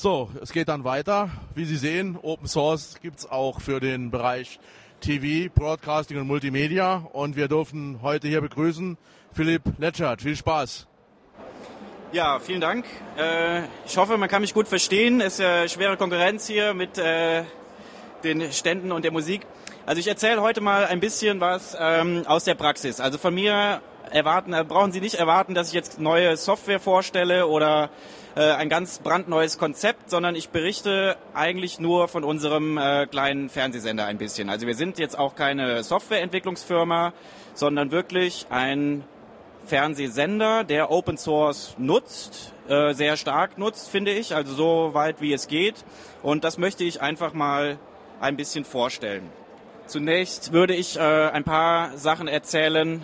So, es geht dann weiter. Wie Sie sehen, Open Source gibt es auch für den Bereich TV, Broadcasting und Multimedia. Und wir dürfen heute hier begrüßen Philipp Letschert. Viel Spaß. Ja, vielen Dank. Äh, ich hoffe, man kann mich gut verstehen. Es ist ja schwere Konkurrenz hier mit äh, den Ständen und der Musik. Also ich erzähle heute mal ein bisschen was ähm, aus der Praxis. Also von mir erwarten, äh, brauchen Sie nicht erwarten, dass ich jetzt neue Software vorstelle oder äh, ein ganz brandneues Konzept, sondern ich berichte eigentlich nur von unserem äh, kleinen Fernsehsender ein bisschen. Also wir sind jetzt auch keine Softwareentwicklungsfirma, sondern wirklich ein Fernsehsender, der Open Source nutzt, äh, sehr stark nutzt, finde ich, also so weit wie es geht. Und das möchte ich einfach mal ein bisschen vorstellen. Zunächst würde ich äh, ein paar Sachen erzählen,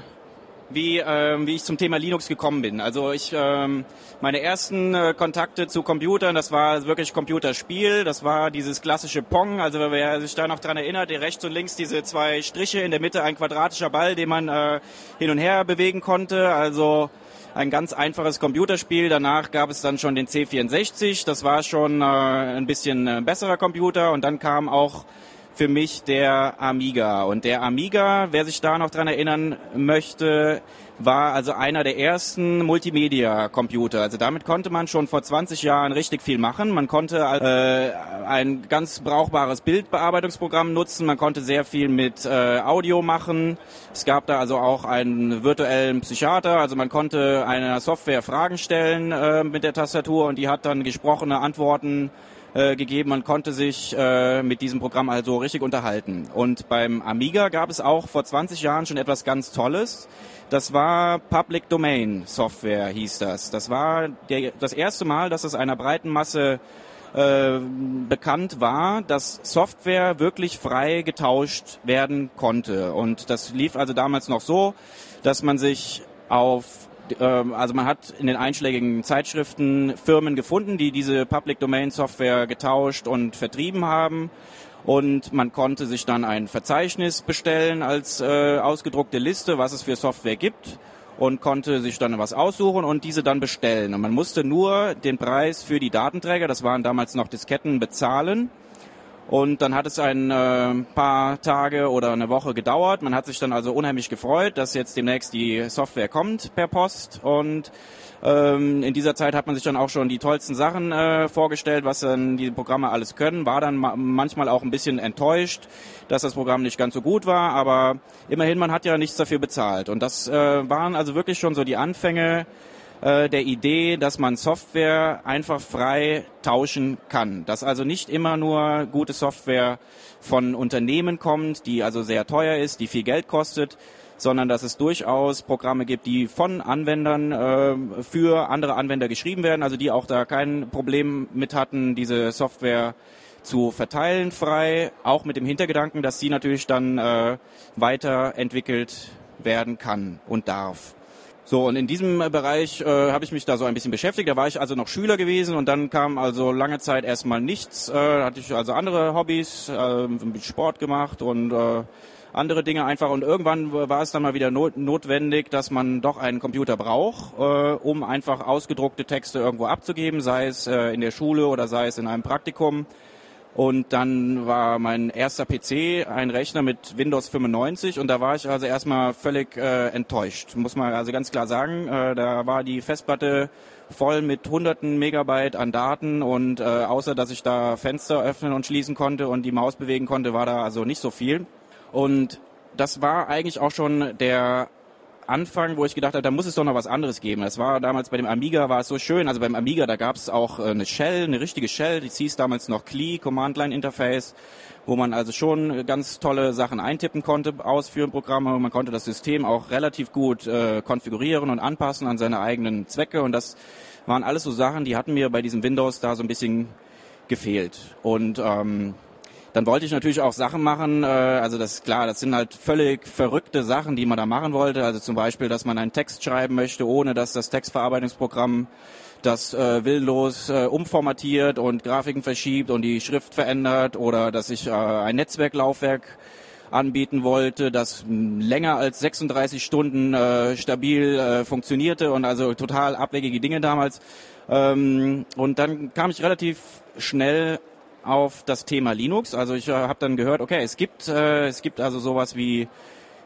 wie, ähm, wie ich zum Thema Linux gekommen bin. Also ich ähm, meine ersten äh, Kontakte zu Computern, das war wirklich Computerspiel, das war dieses klassische Pong, also wer sich da noch dran erinnert, die rechts und links diese zwei Striche, in der Mitte ein quadratischer Ball, den man äh, hin und her bewegen konnte, also ein ganz einfaches Computerspiel. Danach gab es dann schon den C64, das war schon äh, ein bisschen äh, besserer Computer. Und dann kam auch für mich der Amiga. Und der Amiga, wer sich da noch dran erinnern möchte, war also einer der ersten Multimedia-Computer. Also damit konnte man schon vor 20 Jahren richtig viel machen. Man konnte äh, ein ganz brauchbares Bildbearbeitungsprogramm nutzen. Man konnte sehr viel mit äh, Audio machen. Es gab da also auch einen virtuellen Psychiater. Also man konnte einer Software Fragen stellen äh, mit der Tastatur und die hat dann gesprochene Antworten äh, gegeben. Man konnte sich äh, mit diesem Programm also richtig unterhalten. Und beim Amiga gab es auch vor 20 Jahren schon etwas ganz Tolles. Das war Public Domain Software, hieß das. Das war der, das erste Mal, dass es einer breiten Masse äh, bekannt war, dass Software wirklich frei getauscht werden konnte. Und das lief also damals noch so, dass man sich auf also man hat in den einschlägigen Zeitschriften Firmen gefunden, die diese Public Domain Software getauscht und vertrieben haben. Und man konnte sich dann ein Verzeichnis bestellen als äh, ausgedruckte Liste, was es für Software gibt und konnte sich dann was aussuchen und diese dann bestellen. Und man musste nur den Preis für die Datenträger, das waren damals noch Disketten, bezahlen. Und dann hat es ein äh, paar Tage oder eine Woche gedauert. Man hat sich dann also unheimlich gefreut, dass jetzt demnächst die Software kommt per Post. Und ähm, in dieser Zeit hat man sich dann auch schon die tollsten Sachen äh, vorgestellt, was dann die Programme alles können. War dann ma manchmal auch ein bisschen enttäuscht, dass das Programm nicht ganz so gut war. Aber immerhin, man hat ja nichts dafür bezahlt. Und das äh, waren also wirklich schon so die Anfänge äh, der Idee, dass man Software einfach frei tauschen kann. Dass also nicht immer nur gute Software von Unternehmen kommt, die also sehr teuer ist, die viel Geld kostet, sondern dass es durchaus Programme gibt, die von Anwendern äh, für andere Anwender geschrieben werden, also die auch da kein Problem mit hatten, diese Software zu verteilen frei, auch mit dem Hintergedanken, dass sie natürlich dann äh, weiterentwickelt werden kann und darf. So, und in diesem Bereich äh, habe ich mich da so ein bisschen beschäftigt. Da war ich also noch Schüler gewesen und dann kam also lange Zeit erstmal nichts. Äh, hatte ich also andere Hobbys, äh, Sport gemacht und äh, andere Dinge einfach. Und irgendwann war es dann mal wieder not notwendig, dass man doch einen Computer braucht, äh, um einfach ausgedruckte Texte irgendwo abzugeben, sei es äh, in der Schule oder sei es in einem Praktikum. Und dann war mein erster PC ein Rechner mit Windows 95 und da war ich also erstmal völlig äh, enttäuscht, muss man also ganz klar sagen. Äh, da war die Festplatte voll mit hunderten Megabyte an Daten und äh, außer dass ich da Fenster öffnen und schließen konnte und die Maus bewegen konnte, war da also nicht so viel. Und das war eigentlich auch schon der Anfang, wo ich gedacht habe, da muss es doch noch was anderes geben. Das war damals bei dem Amiga war es so schön. Also beim Amiga, da gab es auch äh, eine Shell, eine richtige Shell, die hieß damals noch CLI, Command Line Interface, wo man also schon ganz tolle Sachen eintippen konnte, ausführen Programme. Man konnte das System auch relativ gut äh, konfigurieren und anpassen an seine eigenen Zwecke. Und das waren alles so Sachen, die hatten mir bei diesem Windows da so ein bisschen gefehlt. Und ähm, dann wollte ich natürlich auch Sachen machen, äh, also das klar, das sind halt völlig verrückte Sachen, die man da machen wollte. Also zum Beispiel, dass man einen Text schreiben möchte, ohne dass das Textverarbeitungsprogramm das äh, willlos äh, umformatiert und Grafiken verschiebt und die Schrift verändert oder dass ich äh, ein Netzwerklaufwerk anbieten wollte, das länger als 36 Stunden äh, stabil äh, funktionierte und also total abwegige Dinge damals. Ähm, und dann kam ich relativ schnell auf das Thema Linux. Also ich äh, habe dann gehört, okay, es gibt äh, es gibt also sowas wie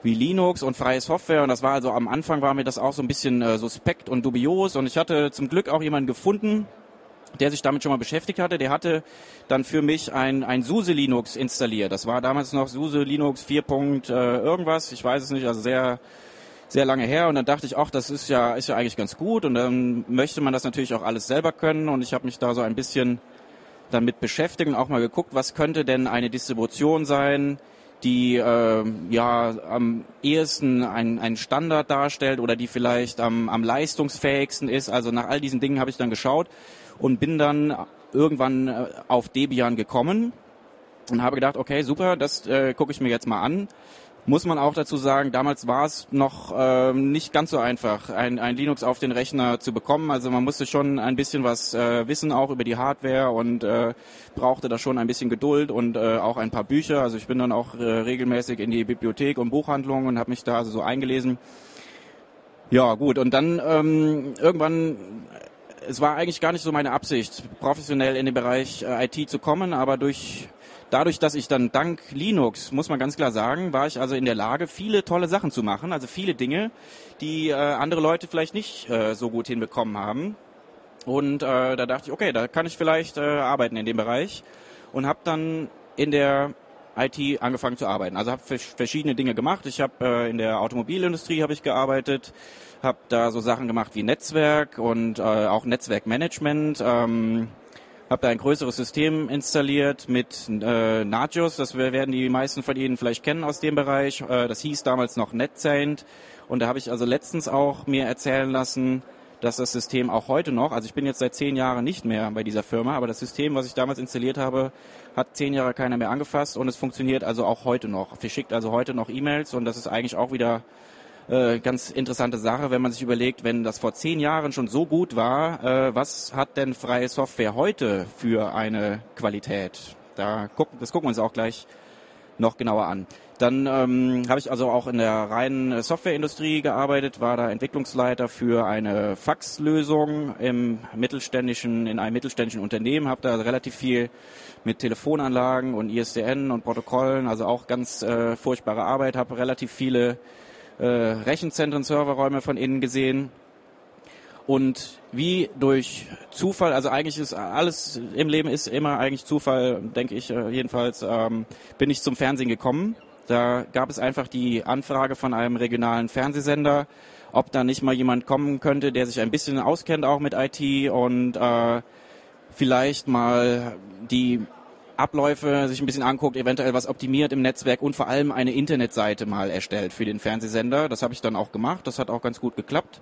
wie Linux und freie Software und das war also am Anfang war mir das auch so ein bisschen äh, suspekt und dubios und ich hatte zum Glück auch jemanden gefunden, der sich damit schon mal beschäftigt hatte. Der hatte dann für mich ein, ein SUSE Linux installiert. Das war damals noch SUSE Linux 4. Äh, irgendwas, ich weiß es nicht, also sehr sehr lange her und dann dachte ich, ach, das ist ja ist ja eigentlich ganz gut und dann möchte man das natürlich auch alles selber können und ich habe mich da so ein bisschen damit beschäftigt und auch mal geguckt, was könnte denn eine Distribution sein, die äh, ja am ehesten ein, ein Standard darstellt oder die vielleicht am, am leistungsfähigsten ist. Also nach all diesen Dingen habe ich dann geschaut und bin dann irgendwann äh, auf Debian gekommen und habe gedacht, okay, super, das äh, gucke ich mir jetzt mal an muss man auch dazu sagen, damals war es noch äh, nicht ganz so einfach, ein, ein Linux auf den Rechner zu bekommen. Also man musste schon ein bisschen was äh, wissen, auch über die Hardware und äh, brauchte da schon ein bisschen Geduld und äh, auch ein paar Bücher. Also ich bin dann auch äh, regelmäßig in die Bibliothek und Buchhandlung und habe mich da also so eingelesen. Ja, gut. Und dann ähm, irgendwann es war eigentlich gar nicht so meine Absicht, professionell in den Bereich äh, IT zu kommen, aber durch dadurch, dass ich dann dank Linux, muss man ganz klar sagen, war ich also in der Lage, viele tolle Sachen zu machen, also viele Dinge, die äh, andere Leute vielleicht nicht äh, so gut hinbekommen haben. Und äh, da dachte ich, okay, da kann ich vielleicht äh, arbeiten in dem Bereich und habe dann in der IT angefangen zu arbeiten. Also habe verschiedene Dinge gemacht. Ich habe äh, in der Automobilindustrie habe ich gearbeitet, habe da so Sachen gemacht wie Netzwerk und äh, auch Netzwerkmanagement. Ähm, habe da ein größeres System installiert mit äh, Nagios, das werden die meisten von Ihnen vielleicht kennen aus dem Bereich. Äh, das hieß damals noch NetSaint und da habe ich also letztens auch mir erzählen lassen, dass das System auch heute noch, also ich bin jetzt seit zehn Jahren nicht mehr bei dieser Firma, aber das System, was ich damals installiert habe, hat zehn Jahre keiner mehr angefasst und es funktioniert also auch heute noch. Verschickt also heute noch E-Mails und das ist eigentlich auch wieder äh, ganz interessante Sache, wenn man sich überlegt, wenn das vor zehn Jahren schon so gut war, äh, was hat denn freie Software heute für eine Qualität? Da gucken, das gucken wir uns auch gleich noch genauer an. Dann ähm, habe ich also auch in der reinen Softwareindustrie gearbeitet, war da Entwicklungsleiter für eine Faxlösung im mittelständischen, in einem mittelständischen Unternehmen, habe da relativ viel mit Telefonanlagen und ISDN und Protokollen, also auch ganz äh, furchtbare Arbeit, habe relativ viele äh, Rechenzentren, Serverräume von innen gesehen. Und wie durch Zufall, also eigentlich ist alles im Leben ist immer eigentlich Zufall, denke ich äh, jedenfalls, ähm, bin ich zum Fernsehen gekommen. Da gab es einfach die Anfrage von einem regionalen Fernsehsender, ob da nicht mal jemand kommen könnte, der sich ein bisschen auskennt auch mit IT und äh, vielleicht mal die Abläufe sich ein bisschen anguckt, eventuell was optimiert im Netzwerk und vor allem eine Internetseite mal erstellt für den Fernsehsender. Das habe ich dann auch gemacht. Das hat auch ganz gut geklappt.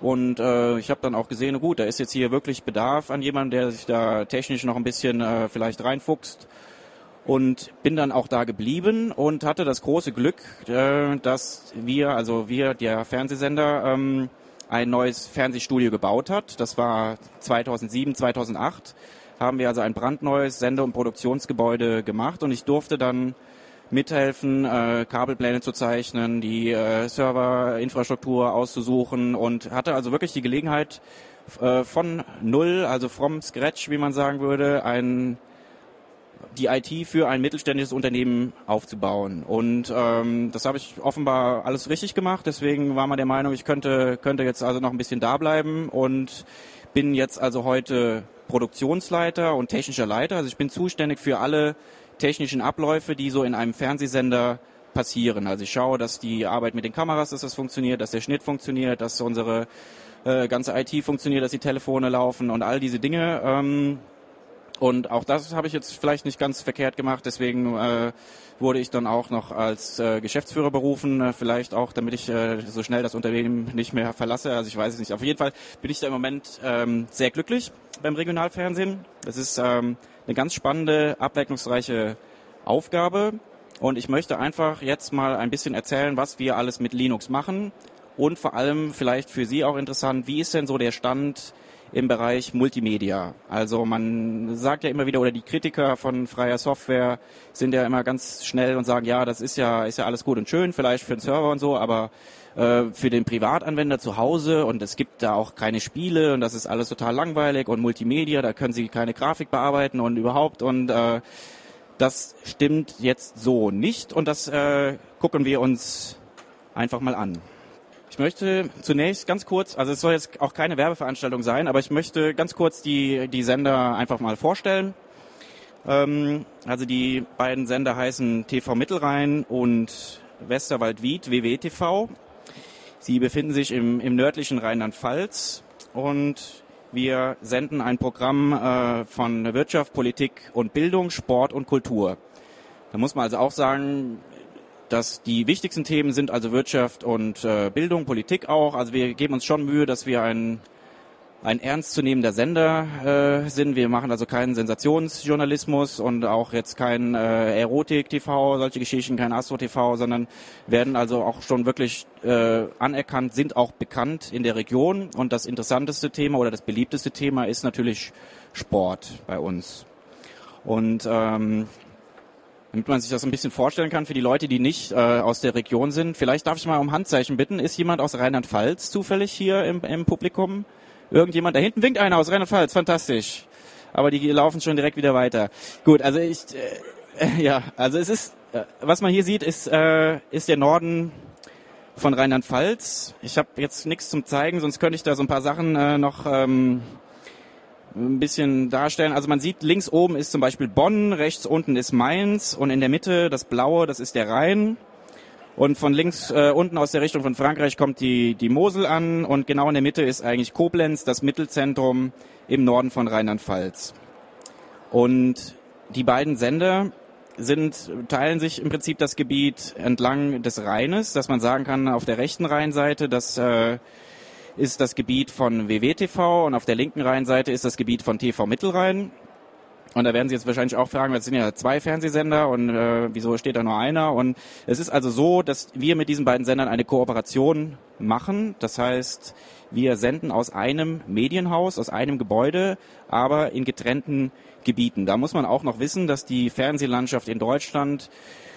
Und äh, ich habe dann auch gesehen, gut, da ist jetzt hier wirklich Bedarf an jemandem, der sich da technisch noch ein bisschen äh, vielleicht reinfuchst. Und bin dann auch da geblieben und hatte das große Glück, äh, dass wir, also wir, der Fernsehsender, ähm, ein neues Fernsehstudio gebaut hat. Das war 2007, 2008 haben wir also ein brandneues Sende- und Produktionsgebäude gemacht und ich durfte dann mithelfen, äh, Kabelpläne zu zeichnen, die äh, Serverinfrastruktur auszusuchen und hatte also wirklich die Gelegenheit äh, von null, also from scratch, wie man sagen würde, ein die IT für ein mittelständisches Unternehmen aufzubauen. Und ähm, das habe ich offenbar alles richtig gemacht. Deswegen war man der Meinung, ich könnte, könnte jetzt also noch ein bisschen da bleiben und bin jetzt also heute Produktionsleiter und technischer Leiter. Also ich bin zuständig für alle technischen Abläufe, die so in einem Fernsehsender passieren. Also ich schaue, dass die Arbeit mit den Kameras, dass das funktioniert, dass der Schnitt funktioniert, dass unsere äh, ganze IT funktioniert, dass die Telefone laufen und all diese Dinge. Ähm, und auch das habe ich jetzt vielleicht nicht ganz verkehrt gemacht, deswegen äh, wurde ich dann auch noch als äh, Geschäftsführer berufen, äh, vielleicht auch, damit ich äh, so schnell das Unternehmen nicht mehr verlasse. Also ich weiß es nicht. Auf jeden Fall bin ich da im Moment ähm, sehr glücklich beim Regionalfernsehen. Es ist ähm, eine ganz spannende, abwechslungsreiche Aufgabe. Und ich möchte einfach jetzt mal ein bisschen erzählen, was wir alles mit Linux machen. Und vor allem vielleicht für Sie auch interessant, wie ist denn so der Stand im Bereich Multimedia. Also man sagt ja immer wieder, oder die Kritiker von freier Software sind ja immer ganz schnell und sagen, ja, das ist ja, ist ja alles gut und schön, vielleicht für den Server und so, aber äh, für den Privatanwender zu Hause und es gibt da auch keine Spiele und das ist alles total langweilig und Multimedia, da können sie keine Grafik bearbeiten und überhaupt und äh, das stimmt jetzt so nicht und das äh, gucken wir uns einfach mal an. Ich möchte zunächst ganz kurz, also es soll jetzt auch keine Werbeveranstaltung sein, aber ich möchte ganz kurz die, die Sender einfach mal vorstellen. Ähm, also die beiden Sender heißen TV Mittelrhein und Westerwald-Wied, WWTV. Sie befinden sich im, im nördlichen Rheinland-Pfalz und wir senden ein Programm äh, von Wirtschaft, Politik und Bildung, Sport und Kultur. Da muss man also auch sagen, dass die wichtigsten Themen sind also Wirtschaft und äh, Bildung, Politik auch. Also wir geben uns schon Mühe, dass wir ein, ein ernstzunehmender Sender äh, sind. Wir machen also keinen Sensationsjournalismus und auch jetzt kein äh, Erotik-TV, solche Geschichten, kein Astro-TV, sondern werden also auch schon wirklich äh, anerkannt, sind auch bekannt in der Region. Und das interessanteste Thema oder das beliebteste Thema ist natürlich Sport bei uns. Und ähm, damit man sich das ein bisschen vorstellen kann für die Leute, die nicht äh, aus der Region sind. Vielleicht darf ich mal um Handzeichen bitten. Ist jemand aus Rheinland-Pfalz zufällig hier im, im Publikum? Irgendjemand? Da hinten winkt einer aus Rheinland-Pfalz. Fantastisch. Aber die laufen schon direkt wieder weiter. Gut, also ich, äh, ja, also es ist, äh, was man hier sieht, ist, äh, ist der Norden von Rheinland-Pfalz. Ich habe jetzt nichts zum zeigen, sonst könnte ich da so ein paar Sachen äh, noch ähm, ein bisschen darstellen. Also man sieht, links oben ist zum Beispiel Bonn, rechts unten ist Mainz und in der Mitte das Blaue, das ist der Rhein. Und von links äh, unten aus der Richtung von Frankreich kommt die, die Mosel an und genau in der Mitte ist eigentlich Koblenz, das Mittelzentrum im Norden von Rheinland-Pfalz. Und die beiden Sender sind, teilen sich im Prinzip das Gebiet entlang des Rheines, dass man sagen kann, auf der rechten Rheinseite, dass äh, ist das Gebiet von WWTV und auf der linken Rheinseite ist das Gebiet von TV Mittelrhein. Und da werden Sie jetzt wahrscheinlich auch fragen, es sind ja zwei Fernsehsender und äh, wieso steht da nur einer? Und es ist also so, dass wir mit diesen beiden Sendern eine Kooperation machen. Das heißt, wir senden aus einem Medienhaus, aus einem Gebäude, aber in getrennten Gebieten. Da muss man auch noch wissen, dass die Fernsehlandschaft in Deutschland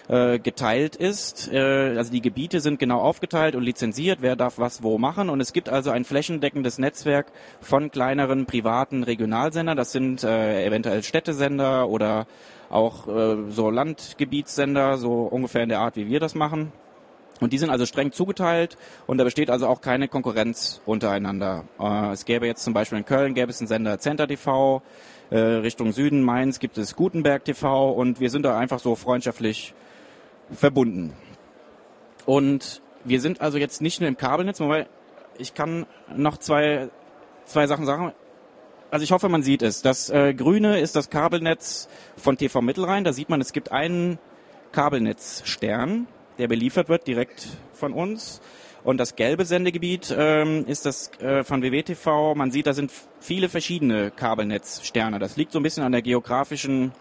äh, geteilt ist. Äh, also die Gebiete sind genau aufgeteilt und lizenziert, wer darf was wo machen. Und es gibt also ein flächendeckendes Netzwerk von kleineren privaten Regionalsendern. Das sind äh, eventuell Städtesender oder auch äh, so Landgebietssender, so ungefähr in der Art, wie wir das machen. Und die sind also streng zugeteilt und da besteht also auch keine Konkurrenz untereinander. Äh, es gäbe jetzt zum Beispiel in Köln gäbe es einen Sender Center TV, äh, Richtung Süden Mainz gibt es Gutenberg TV und wir sind da einfach so freundschaftlich verbunden. Und wir sind also jetzt nicht nur im Kabelnetz, wobei ich kann noch zwei, zwei Sachen sagen. Also ich hoffe, man sieht es. Das äh, Grüne ist das Kabelnetz von TV Mittelrhein. Da sieht man, es gibt einen Kabelnetzstern, der beliefert wird direkt von uns. Und das gelbe Sendegebiet ähm, ist das äh, von WWTV. Man sieht, da sind viele verschiedene Kabelnetzsterne. Das liegt so ein bisschen an der geografischen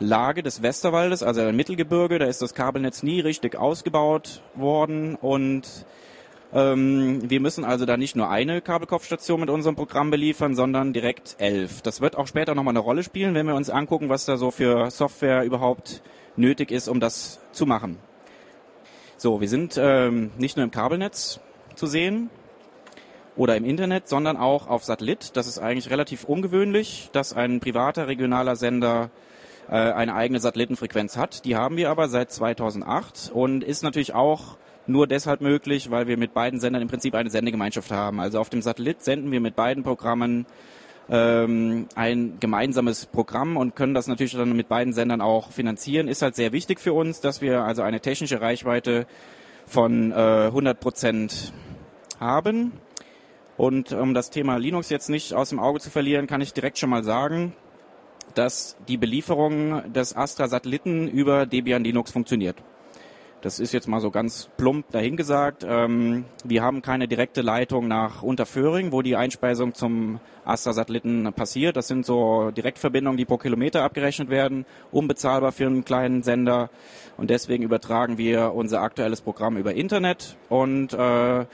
Lage des Westerwaldes, also im Mittelgebirge. Da ist das Kabelnetz nie richtig ausgebaut worden und ähm, wir müssen also da nicht nur eine Kabelkopfstation mit unserem Programm beliefern, sondern direkt elf. Das wird auch später nochmal eine Rolle spielen, wenn wir uns angucken, was da so für Software überhaupt nötig ist, um das zu machen. So, wir sind ähm, nicht nur im Kabelnetz zu sehen oder im Internet, sondern auch auf Satellit. Das ist eigentlich relativ ungewöhnlich, dass ein privater regionaler Sender äh, eine eigene Satellitenfrequenz hat. Die haben wir aber seit 2008 und ist natürlich auch nur deshalb möglich, weil wir mit beiden Sendern im Prinzip eine Sendegemeinschaft haben. Also auf dem Satellit senden wir mit beiden Programmen ähm, ein gemeinsames Programm und können das natürlich dann mit beiden Sendern auch finanzieren. Ist halt sehr wichtig für uns, dass wir also eine technische Reichweite von äh, 100 Prozent haben. Und um das Thema Linux jetzt nicht aus dem Auge zu verlieren, kann ich direkt schon mal sagen, dass die Belieferung des Astra-Satelliten über Debian Linux funktioniert. Das ist jetzt mal so ganz plump dahingesagt. Ähm, wir haben keine direkte Leitung nach Unterföhring, wo die Einspeisung zum Astra-Satelliten passiert. Das sind so Direktverbindungen, die pro Kilometer abgerechnet werden, unbezahlbar für einen kleinen Sender. Und deswegen übertragen wir unser aktuelles Programm über Internet. Und äh,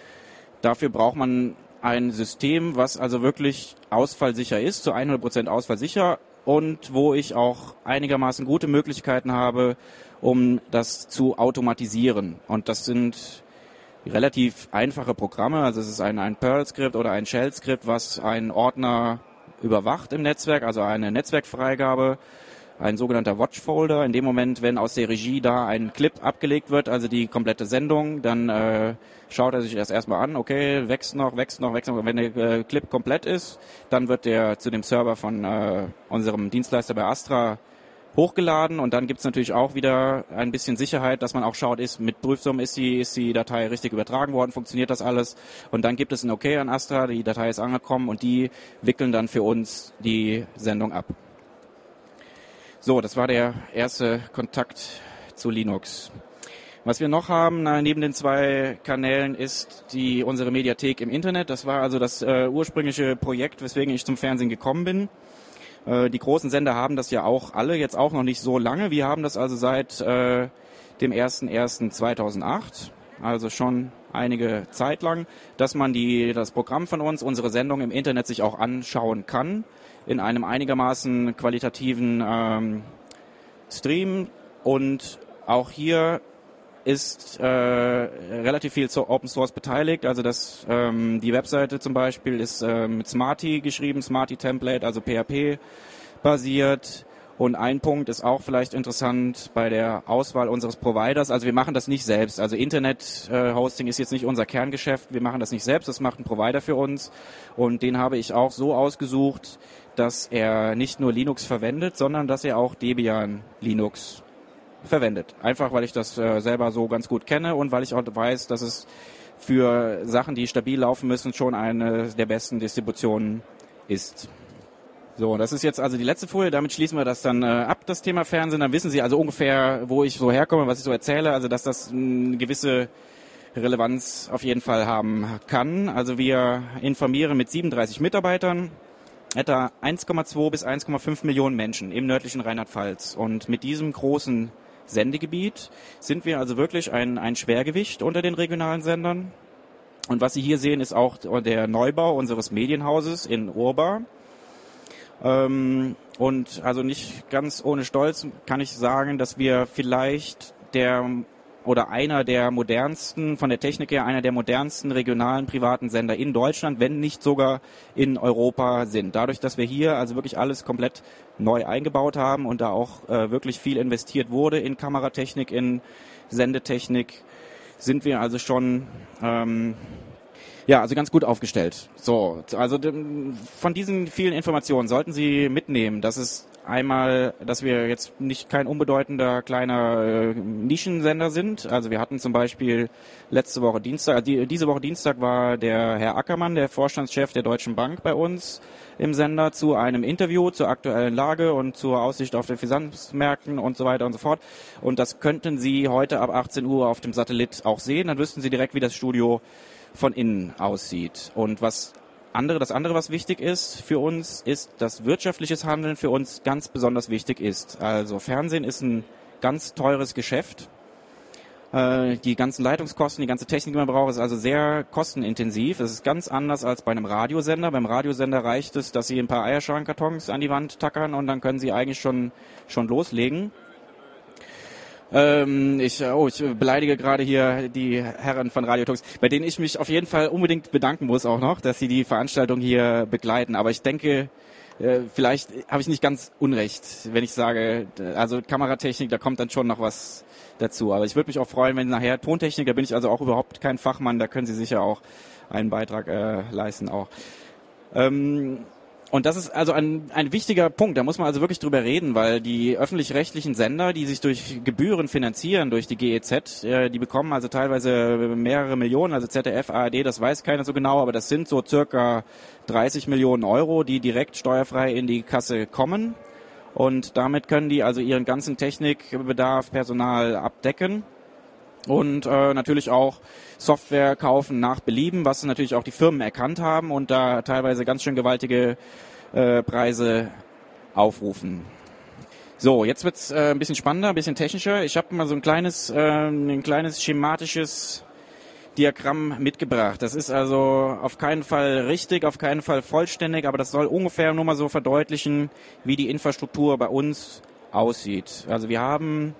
dafür braucht man ein System, was also wirklich ausfallsicher ist, zu 100% ausfallsicher und wo ich auch einigermaßen gute Möglichkeiten habe, um das zu automatisieren. Und das sind relativ einfache Programme. Also es ist ein, ein Perl-Skript oder ein Shell-Skript, was einen Ordner überwacht im Netzwerk, also eine Netzwerkfreigabe, ein sogenannter Watchfolder. In dem Moment, wenn aus der Regie da ein Clip abgelegt wird, also die komplette Sendung, dann äh, schaut er sich das erstmal an, okay, wächst noch, wächst noch, wächst noch. Wenn der äh, Clip komplett ist, dann wird der zu dem Server von äh, unserem Dienstleister bei Astra hochgeladen und dann gibt's natürlich auch wieder ein bisschen Sicherheit, dass man auch schaut, ist mit Prüfsum ist die, ist die Datei richtig übertragen worden, funktioniert das alles und dann gibt es ein Okay an Astra, die Datei ist angekommen und die wickeln dann für uns die Sendung ab. So, das war der erste Kontakt zu Linux. Was wir noch haben neben den zwei Kanälen ist die unsere Mediathek im Internet. Das war also das äh, ursprüngliche Projekt, weswegen ich zum Fernsehen gekommen bin. Äh, die großen Sender haben das ja auch alle, jetzt auch noch nicht so lange. Wir haben das also seit äh, dem 01.01.2008, also schon einige Zeit lang, dass man die, das Programm von uns, unsere Sendung im Internet sich auch anschauen kann, in einem einigermaßen qualitativen ähm, Stream. Und auch hier ist äh, relativ viel zu Open Source beteiligt. Also das, ähm, die Webseite zum Beispiel ist äh, mit Smarty geschrieben, Smarty Template, also PHP basiert. Und ein Punkt ist auch vielleicht interessant bei der Auswahl unseres Providers. Also wir machen das nicht selbst. Also Internet-Hosting ist jetzt nicht unser Kerngeschäft. Wir machen das nicht selbst. Das macht ein Provider für uns. Und den habe ich auch so ausgesucht, dass er nicht nur Linux verwendet, sondern dass er auch Debian Linux verwendet. Einfach weil ich das äh, selber so ganz gut kenne und weil ich auch weiß, dass es für Sachen, die stabil laufen müssen, schon eine der besten Distributionen ist. So, das ist jetzt also die letzte Folie. Damit schließen wir das dann äh, ab, das Thema Fernsehen. Dann wissen Sie also ungefähr, wo ich so herkomme, was ich so erzähle. Also, dass das eine gewisse Relevanz auf jeden Fall haben kann. Also, wir informieren mit 37 Mitarbeitern etwa 1,2 bis 1,5 Millionen Menschen im nördlichen Rheinland-Pfalz. Und mit diesem großen Sendegebiet sind wir also wirklich ein, ein Schwergewicht unter den regionalen Sendern. Und was Sie hier sehen, ist auch der Neubau unseres Medienhauses in Urba. Ähm, und also nicht ganz ohne Stolz kann ich sagen, dass wir vielleicht der oder einer der modernsten, von der Technik her einer der modernsten regionalen privaten Sender in Deutschland, wenn nicht sogar in Europa sind. Dadurch, dass wir hier also wirklich alles komplett neu eingebaut haben und da auch äh, wirklich viel investiert wurde in Kameratechnik, in Sendetechnik, sind wir also schon ähm, ja, also ganz gut aufgestellt. So, also von diesen vielen Informationen sollten Sie mitnehmen, dass es einmal, dass wir jetzt nicht kein unbedeutender kleiner äh, Nischensender sind. Also wir hatten zum Beispiel letzte Woche Dienstag, also die, diese Woche Dienstag war der Herr Ackermann, der Vorstandschef der Deutschen Bank bei uns im Sender zu einem Interview zur aktuellen Lage und zur Aussicht auf den Finanzmärkten und so weiter und so fort. Und das könnten Sie heute ab 18 Uhr auf dem Satellit auch sehen. Dann wüssten Sie direkt, wie das Studio von innen aussieht. Und was andere, das andere, was wichtig ist für uns, ist, dass wirtschaftliches Handeln für uns ganz besonders wichtig ist. Also Fernsehen ist ein ganz teures Geschäft. Äh, die ganzen Leitungskosten, die ganze Technik, die man braucht, ist also sehr kostenintensiv. Es ist ganz anders als bei einem Radiosender. Beim Radiosender reicht es, dass Sie ein paar Eierschrankartons an die Wand tackern und dann können Sie eigentlich schon, schon loslegen. Ähm, ich, oh, ich beleidige gerade hier die Herren von Radio Talks, bei denen ich mich auf jeden Fall unbedingt bedanken muss auch noch, dass sie die Veranstaltung hier begleiten. Aber ich denke, äh, vielleicht habe ich nicht ganz unrecht, wenn ich sage, also Kameratechnik, da kommt dann schon noch was dazu. Aber ich würde mich auch freuen, wenn nachher Tontechnik, da bin ich also auch überhaupt kein Fachmann, da können Sie sicher auch einen Beitrag äh, leisten auch. Ähm, und das ist also ein, ein wichtiger Punkt. Da muss man also wirklich drüber reden, weil die öffentlich-rechtlichen Sender, die sich durch Gebühren finanzieren, durch die GEZ, äh, die bekommen also teilweise mehrere Millionen, also ZDF, ARD, das weiß keiner so genau, aber das sind so circa 30 Millionen Euro, die direkt steuerfrei in die Kasse kommen. Und damit können die also ihren ganzen Technikbedarf, Personal abdecken und äh, natürlich auch Software kaufen nach Belieben, was natürlich auch die Firmen erkannt haben und da teilweise ganz schön gewaltige äh, Preise aufrufen. So, jetzt wird's äh, ein bisschen spannender, ein bisschen technischer. Ich habe mal so ein kleines, äh, ein kleines schematisches Diagramm mitgebracht. Das ist also auf keinen Fall richtig, auf keinen Fall vollständig, aber das soll ungefähr nur mal so verdeutlichen, wie die Infrastruktur bei uns aussieht. Also wir haben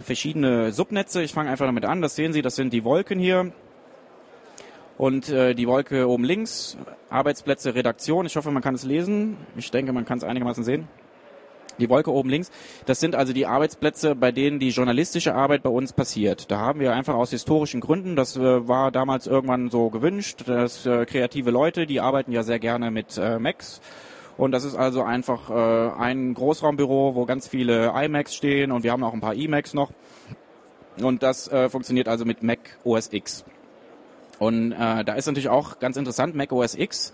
verschiedene Subnetze. Ich fange einfach damit an. Das sehen Sie, das sind die Wolken hier. Und äh, die Wolke oben links, Arbeitsplätze, Redaktion. Ich hoffe, man kann es lesen. Ich denke, man kann es einigermaßen sehen. Die Wolke oben links, das sind also die Arbeitsplätze, bei denen die journalistische Arbeit bei uns passiert. Da haben wir einfach aus historischen Gründen, das äh, war damals irgendwann so gewünscht, dass äh, kreative Leute, die arbeiten ja sehr gerne mit äh, Macs. Und das ist also einfach äh, ein Großraumbüro, wo ganz viele iMacs stehen und wir haben auch ein paar eMacs noch. Und das äh, funktioniert also mit Mac OS X. Und äh, da ist natürlich auch ganz interessant, Mac OS X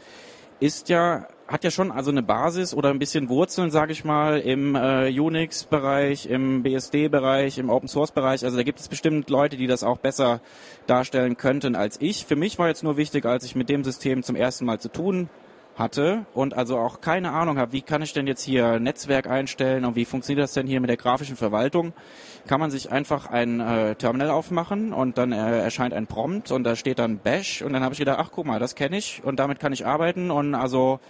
ist ja hat ja schon also eine Basis oder ein bisschen Wurzeln, sage ich mal, im äh, Unix-Bereich, im BSD-Bereich, im Open-Source-Bereich. Also da gibt es bestimmt Leute, die das auch besser darstellen könnten als ich. Für mich war jetzt nur wichtig, als ich mit dem System zum ersten Mal zu tun hatte und also auch keine Ahnung habe, wie kann ich denn jetzt hier Netzwerk einstellen und wie funktioniert das denn hier mit der grafischen Verwaltung, kann man sich einfach ein äh, Terminal aufmachen und dann äh, erscheint ein Prompt und da steht dann Bash und dann habe ich gedacht, ach guck mal, das kenne ich und damit kann ich arbeiten und also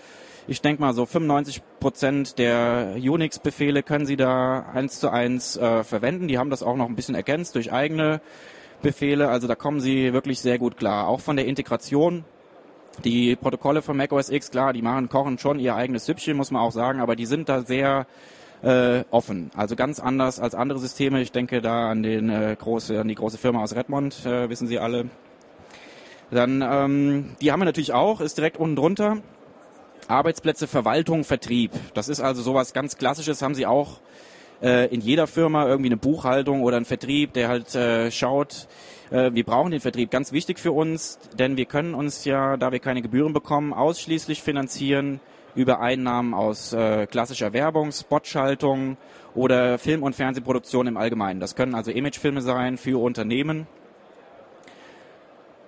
ich denke mal so 95 Prozent der Unix-Befehle können Sie da eins zu eins äh, verwenden. Die haben das auch noch ein bisschen ergänzt durch eigene Befehle. Also da kommen Sie wirklich sehr gut klar. Auch von der Integration die Protokolle von Mac OS X, klar, die machen, kochen schon ihr eigenes Süppchen, muss man auch sagen, aber die sind da sehr äh, offen. Also ganz anders als andere Systeme. Ich denke da an, den, äh, große, an die große Firma aus Redmond, äh, wissen Sie alle. Dann, ähm, die haben wir natürlich auch, ist direkt unten drunter. Arbeitsplätze, Verwaltung, Vertrieb. Das ist also sowas ganz Klassisches, haben Sie auch äh, in jeder Firma irgendwie eine Buchhaltung oder einen Vertrieb, der halt äh, schaut, wir brauchen den Vertrieb ganz wichtig für uns, denn wir können uns ja, da wir keine Gebühren bekommen, ausschließlich finanzieren über Einnahmen aus äh, klassischer Werbung, Spotschaltung oder Film- und Fernsehproduktion im Allgemeinen. Das können also Imagefilme sein für Unternehmen.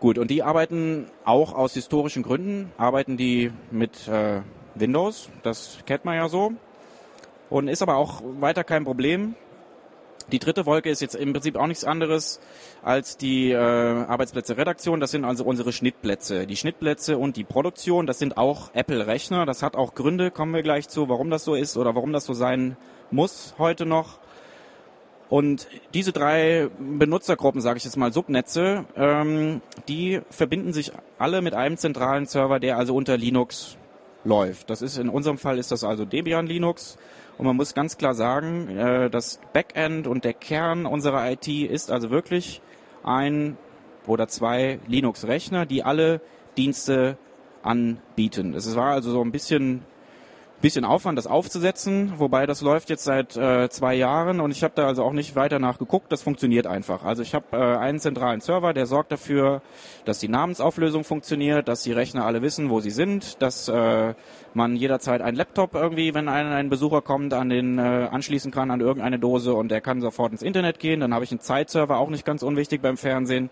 Gut, und die arbeiten auch aus historischen Gründen, arbeiten die mit äh, Windows, das kennt man ja so, und ist aber auch weiter kein Problem. Die dritte Wolke ist jetzt im Prinzip auch nichts anderes als die äh, Arbeitsplätze Redaktion. Das sind also unsere Schnittplätze. Die Schnittplätze und die Produktion, das sind auch Apple-Rechner. Das hat auch Gründe, kommen wir gleich zu, warum das so ist oder warum das so sein muss heute noch. Und diese drei Benutzergruppen, sage ich jetzt mal Subnetze, ähm, die verbinden sich alle mit einem zentralen Server, der also unter Linux läuft. Das ist in unserem Fall ist das also Debian Linux. Und man muss ganz klar sagen, äh, das Backend und der Kern unserer IT ist also wirklich ein oder zwei Linux-Rechner, die alle Dienste anbieten. Es war also so ein bisschen bisschen Aufwand, das aufzusetzen, wobei das läuft jetzt seit äh, zwei Jahren und ich habe da also auch nicht weiter nachgeguckt, das funktioniert einfach. Also ich habe äh, einen zentralen Server, der sorgt dafür, dass die Namensauflösung funktioniert, dass die Rechner alle wissen, wo sie sind, dass äh, man jederzeit einen Laptop irgendwie, wenn ein, ein Besucher kommt, an den äh, anschließen kann an irgendeine Dose und der kann sofort ins Internet gehen. Dann habe ich einen Zeitserver, auch nicht ganz unwichtig beim Fernsehen.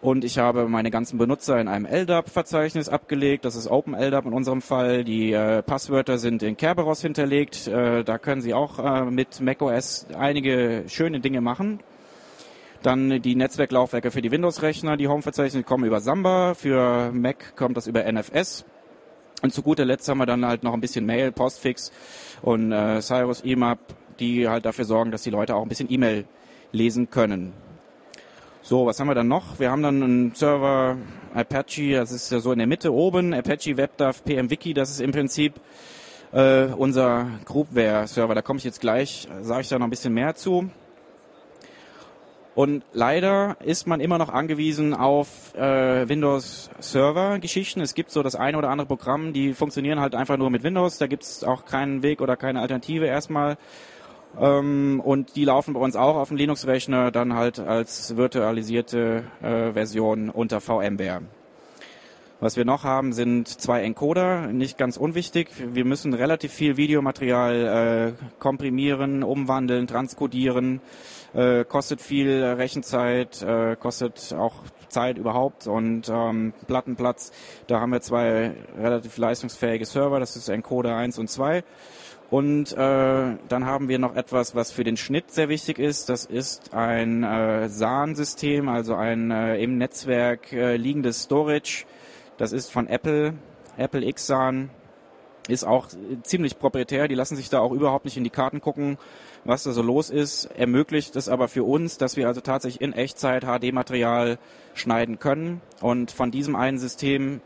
Und ich habe meine ganzen Benutzer in einem LDAP-Verzeichnis abgelegt. Das ist Open LDAP in unserem Fall. Die äh, Passwörter sind in Kerberos hinterlegt. Äh, da können Sie auch äh, mit macOS einige schöne Dinge machen. Dann die Netzwerklaufwerke für die Windows-Rechner, die Home-Verzeichnisse kommen über Samba. Für Mac kommt das über NFS. Und zu guter Letzt haben wir dann halt noch ein bisschen Mail, Postfix und äh, Cyrus EMAP, die halt dafür sorgen, dass die Leute auch ein bisschen E-Mail lesen können. So, was haben wir dann noch? Wir haben dann einen Server Apache, das ist ja so in der Mitte oben, Apache WebDAV PMWiki, das ist im Prinzip äh, unser Groupware-Server. Da komme ich jetzt gleich, sage ich da noch ein bisschen mehr zu. Und leider ist man immer noch angewiesen auf äh, Windows-Server-Geschichten. Es gibt so das eine oder andere Programm, die funktionieren halt einfach nur mit Windows. Da gibt es auch keinen Weg oder keine Alternative erstmal. Ähm, und die laufen bei uns auch auf dem Linux-Rechner, dann halt als virtualisierte äh, Version unter VMware. Was wir noch haben, sind zwei Encoder, nicht ganz unwichtig. Wir müssen relativ viel Videomaterial äh, komprimieren, umwandeln, transkodieren. Äh, kostet viel Rechenzeit, äh, kostet auch Zeit überhaupt und ähm, Plattenplatz. Da haben wir zwei relativ leistungsfähige Server, das ist Encoder 1 und 2. Und äh, dann haben wir noch etwas, was für den Schnitt sehr wichtig ist. Das ist ein äh, SAN-System, also ein äh, im Netzwerk äh, liegendes Storage. Das ist von Apple, Apple XSAN. Ist auch ziemlich proprietär. Die lassen sich da auch überhaupt nicht in die Karten gucken, was da so los ist. Ermöglicht es aber für uns, dass wir also tatsächlich in Echtzeit HD-Material schneiden können. Und von diesem einen System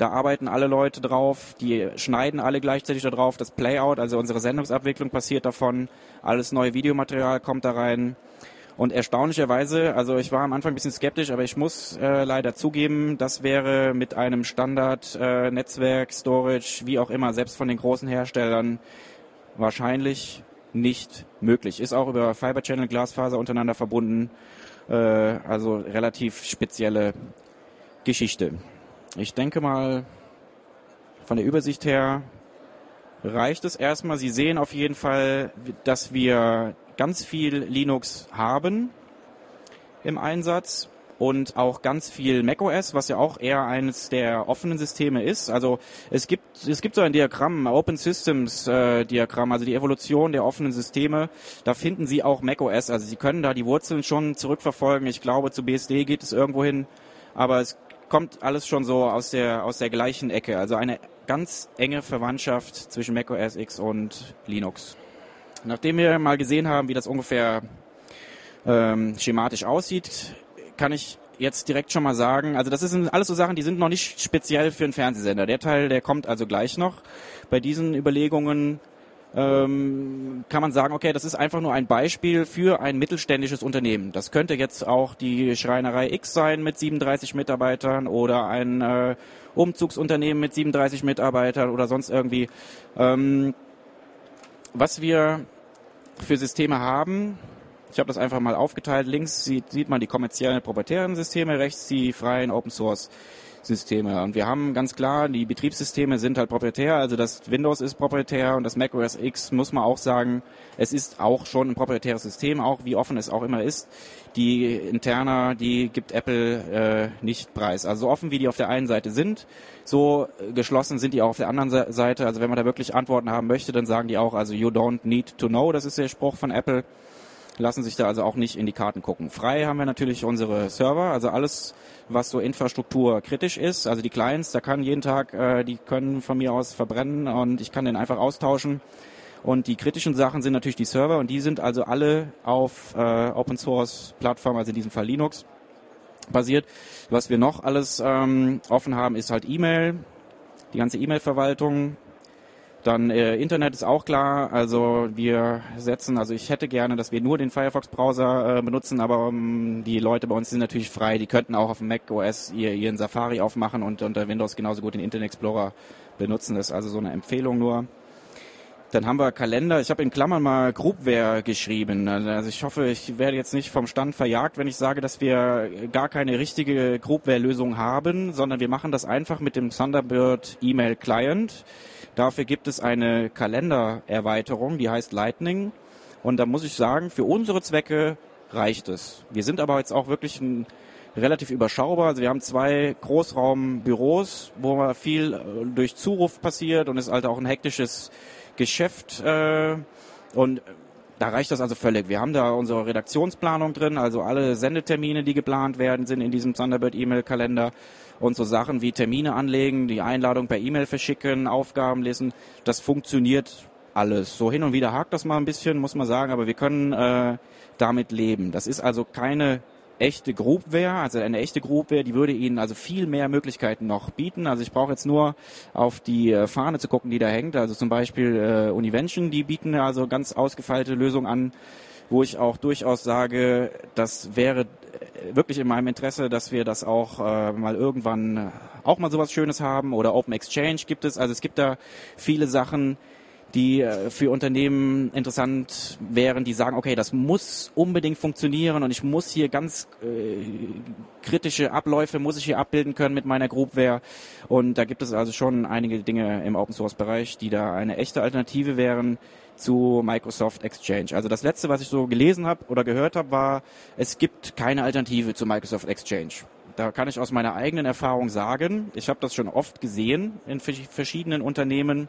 da arbeiten alle Leute drauf, die schneiden alle gleichzeitig da drauf. Das Playout, also unsere Sendungsabwicklung passiert davon. Alles neue Videomaterial kommt da rein. Und erstaunlicherweise, also ich war am Anfang ein bisschen skeptisch, aber ich muss äh, leider zugeben, das wäre mit einem Standard äh, Storage, wie auch immer, selbst von den großen Herstellern wahrscheinlich nicht möglich. Ist auch über Fiber Channel Glasfaser untereinander verbunden. Äh, also relativ spezielle Geschichte. Ich denke mal, von der Übersicht her reicht es erstmal. Sie sehen auf jeden Fall, dass wir ganz viel Linux haben im Einsatz und auch ganz viel macOS, was ja auch eher eines der offenen Systeme ist. Also es gibt es gibt so ein Diagramm, Open Systems äh, Diagramm, also die Evolution der offenen Systeme. Da finden Sie auch macOS. Also Sie können da die Wurzeln schon zurückverfolgen. Ich glaube, zu BSD geht es irgendwo hin, aber es kommt alles schon so aus der, aus der gleichen Ecke. Also eine ganz enge Verwandtschaft zwischen Mac OS X und Linux. Nachdem wir mal gesehen haben, wie das ungefähr ähm, schematisch aussieht, kann ich jetzt direkt schon mal sagen, also das sind alles so Sachen, die sind noch nicht speziell für einen Fernsehsender. Der Teil, der kommt also gleich noch. Bei diesen Überlegungen ähm, kann man sagen, okay, das ist einfach nur ein Beispiel für ein mittelständisches Unternehmen. Das könnte jetzt auch die Schreinerei X sein mit 37 Mitarbeitern oder ein äh, Umzugsunternehmen mit 37 Mitarbeitern oder sonst irgendwie. Ähm, was wir für Systeme haben, ich habe das einfach mal aufgeteilt. Links sieht, sieht man die kommerziellen proprietären Systeme, rechts die freien Open Source Systeme. Und wir haben ganz klar, die Betriebssysteme sind halt proprietär, also das Windows ist proprietär und das Mac OS X muss man auch sagen, es ist auch schon ein proprietäres System, auch wie offen es auch immer ist. Die Interna, die gibt Apple äh, nicht preis. Also so offen wie die auf der einen Seite sind, so geschlossen sind die auch auf der anderen Seite. Also wenn man da wirklich Antworten haben möchte, dann sagen die auch, also you don't need to know, das ist der Spruch von Apple lassen sich da also auch nicht in die Karten gucken. Frei haben wir natürlich unsere Server, also alles, was so Infrastruktur kritisch ist. Also die Clients, da kann jeden Tag, äh, die können von mir aus verbrennen und ich kann den einfach austauschen. Und die kritischen Sachen sind natürlich die Server und die sind also alle auf äh, Open Source Plattformen, also in diesem Fall Linux basiert. Was wir noch alles ähm, offen haben, ist halt E-Mail, die ganze E-Mail-Verwaltung, dann äh, Internet ist auch klar. Also wir setzen, also ich hätte gerne, dass wir nur den Firefox-Browser äh, benutzen, aber um, ähm, die Leute bei uns sind natürlich frei. Die könnten auch auf dem Mac OS ihr, ihren Safari aufmachen und unter Windows genauso gut den Internet Explorer benutzen. Das ist also so eine Empfehlung nur. Dann haben wir Kalender. Ich habe in Klammern mal Groupware geschrieben. Also ich hoffe, ich werde jetzt nicht vom Stand verjagt, wenn ich sage, dass wir gar keine richtige Groupware-Lösung haben, sondern wir machen das einfach mit dem Thunderbird E-Mail Client. Dafür gibt es eine Kalendererweiterung, die heißt Lightning. Und da muss ich sagen, für unsere Zwecke reicht es. Wir sind aber jetzt auch wirklich ein relativ überschaubar. Also wir haben zwei Großraumbüros, wo viel äh, durch Zuruf passiert und ist halt auch ein hektisches Geschäft. Äh, und da reicht das also völlig. Wir haben da unsere Redaktionsplanung drin, also alle Sendetermine, die geplant werden, sind in diesem Thunderbird E-Mail-Kalender und so Sachen wie Termine anlegen, die Einladung per E-Mail verschicken, Aufgaben lesen, das funktioniert alles. So hin und wieder hakt das mal ein bisschen, muss man sagen, aber wir können äh, damit leben. Das ist also keine echte Groupware, also eine echte Groupware, die würde Ihnen also viel mehr Möglichkeiten noch bieten. Also ich brauche jetzt nur auf die äh, Fahne zu gucken, die da hängt. Also zum Beispiel äh, Univention, die bieten also ganz ausgefeilte Lösungen an, wo ich auch durchaus sage, das wäre wirklich in meinem Interesse, dass wir das auch äh, mal irgendwann äh, auch mal sowas Schönes haben oder Open Exchange gibt es. Also es gibt da viele Sachen, die äh, für Unternehmen interessant wären, die sagen, okay, das muss unbedingt funktionieren und ich muss hier ganz äh, kritische Abläufe, muss ich hier abbilden können mit meiner Groupware. Und da gibt es also schon einige Dinge im Open Source Bereich, die da eine echte Alternative wären zu Microsoft Exchange. Also das letzte, was ich so gelesen habe oder gehört habe, war, es gibt keine Alternative zu Microsoft Exchange. Da kann ich aus meiner eigenen Erfahrung sagen, ich habe das schon oft gesehen in verschiedenen Unternehmen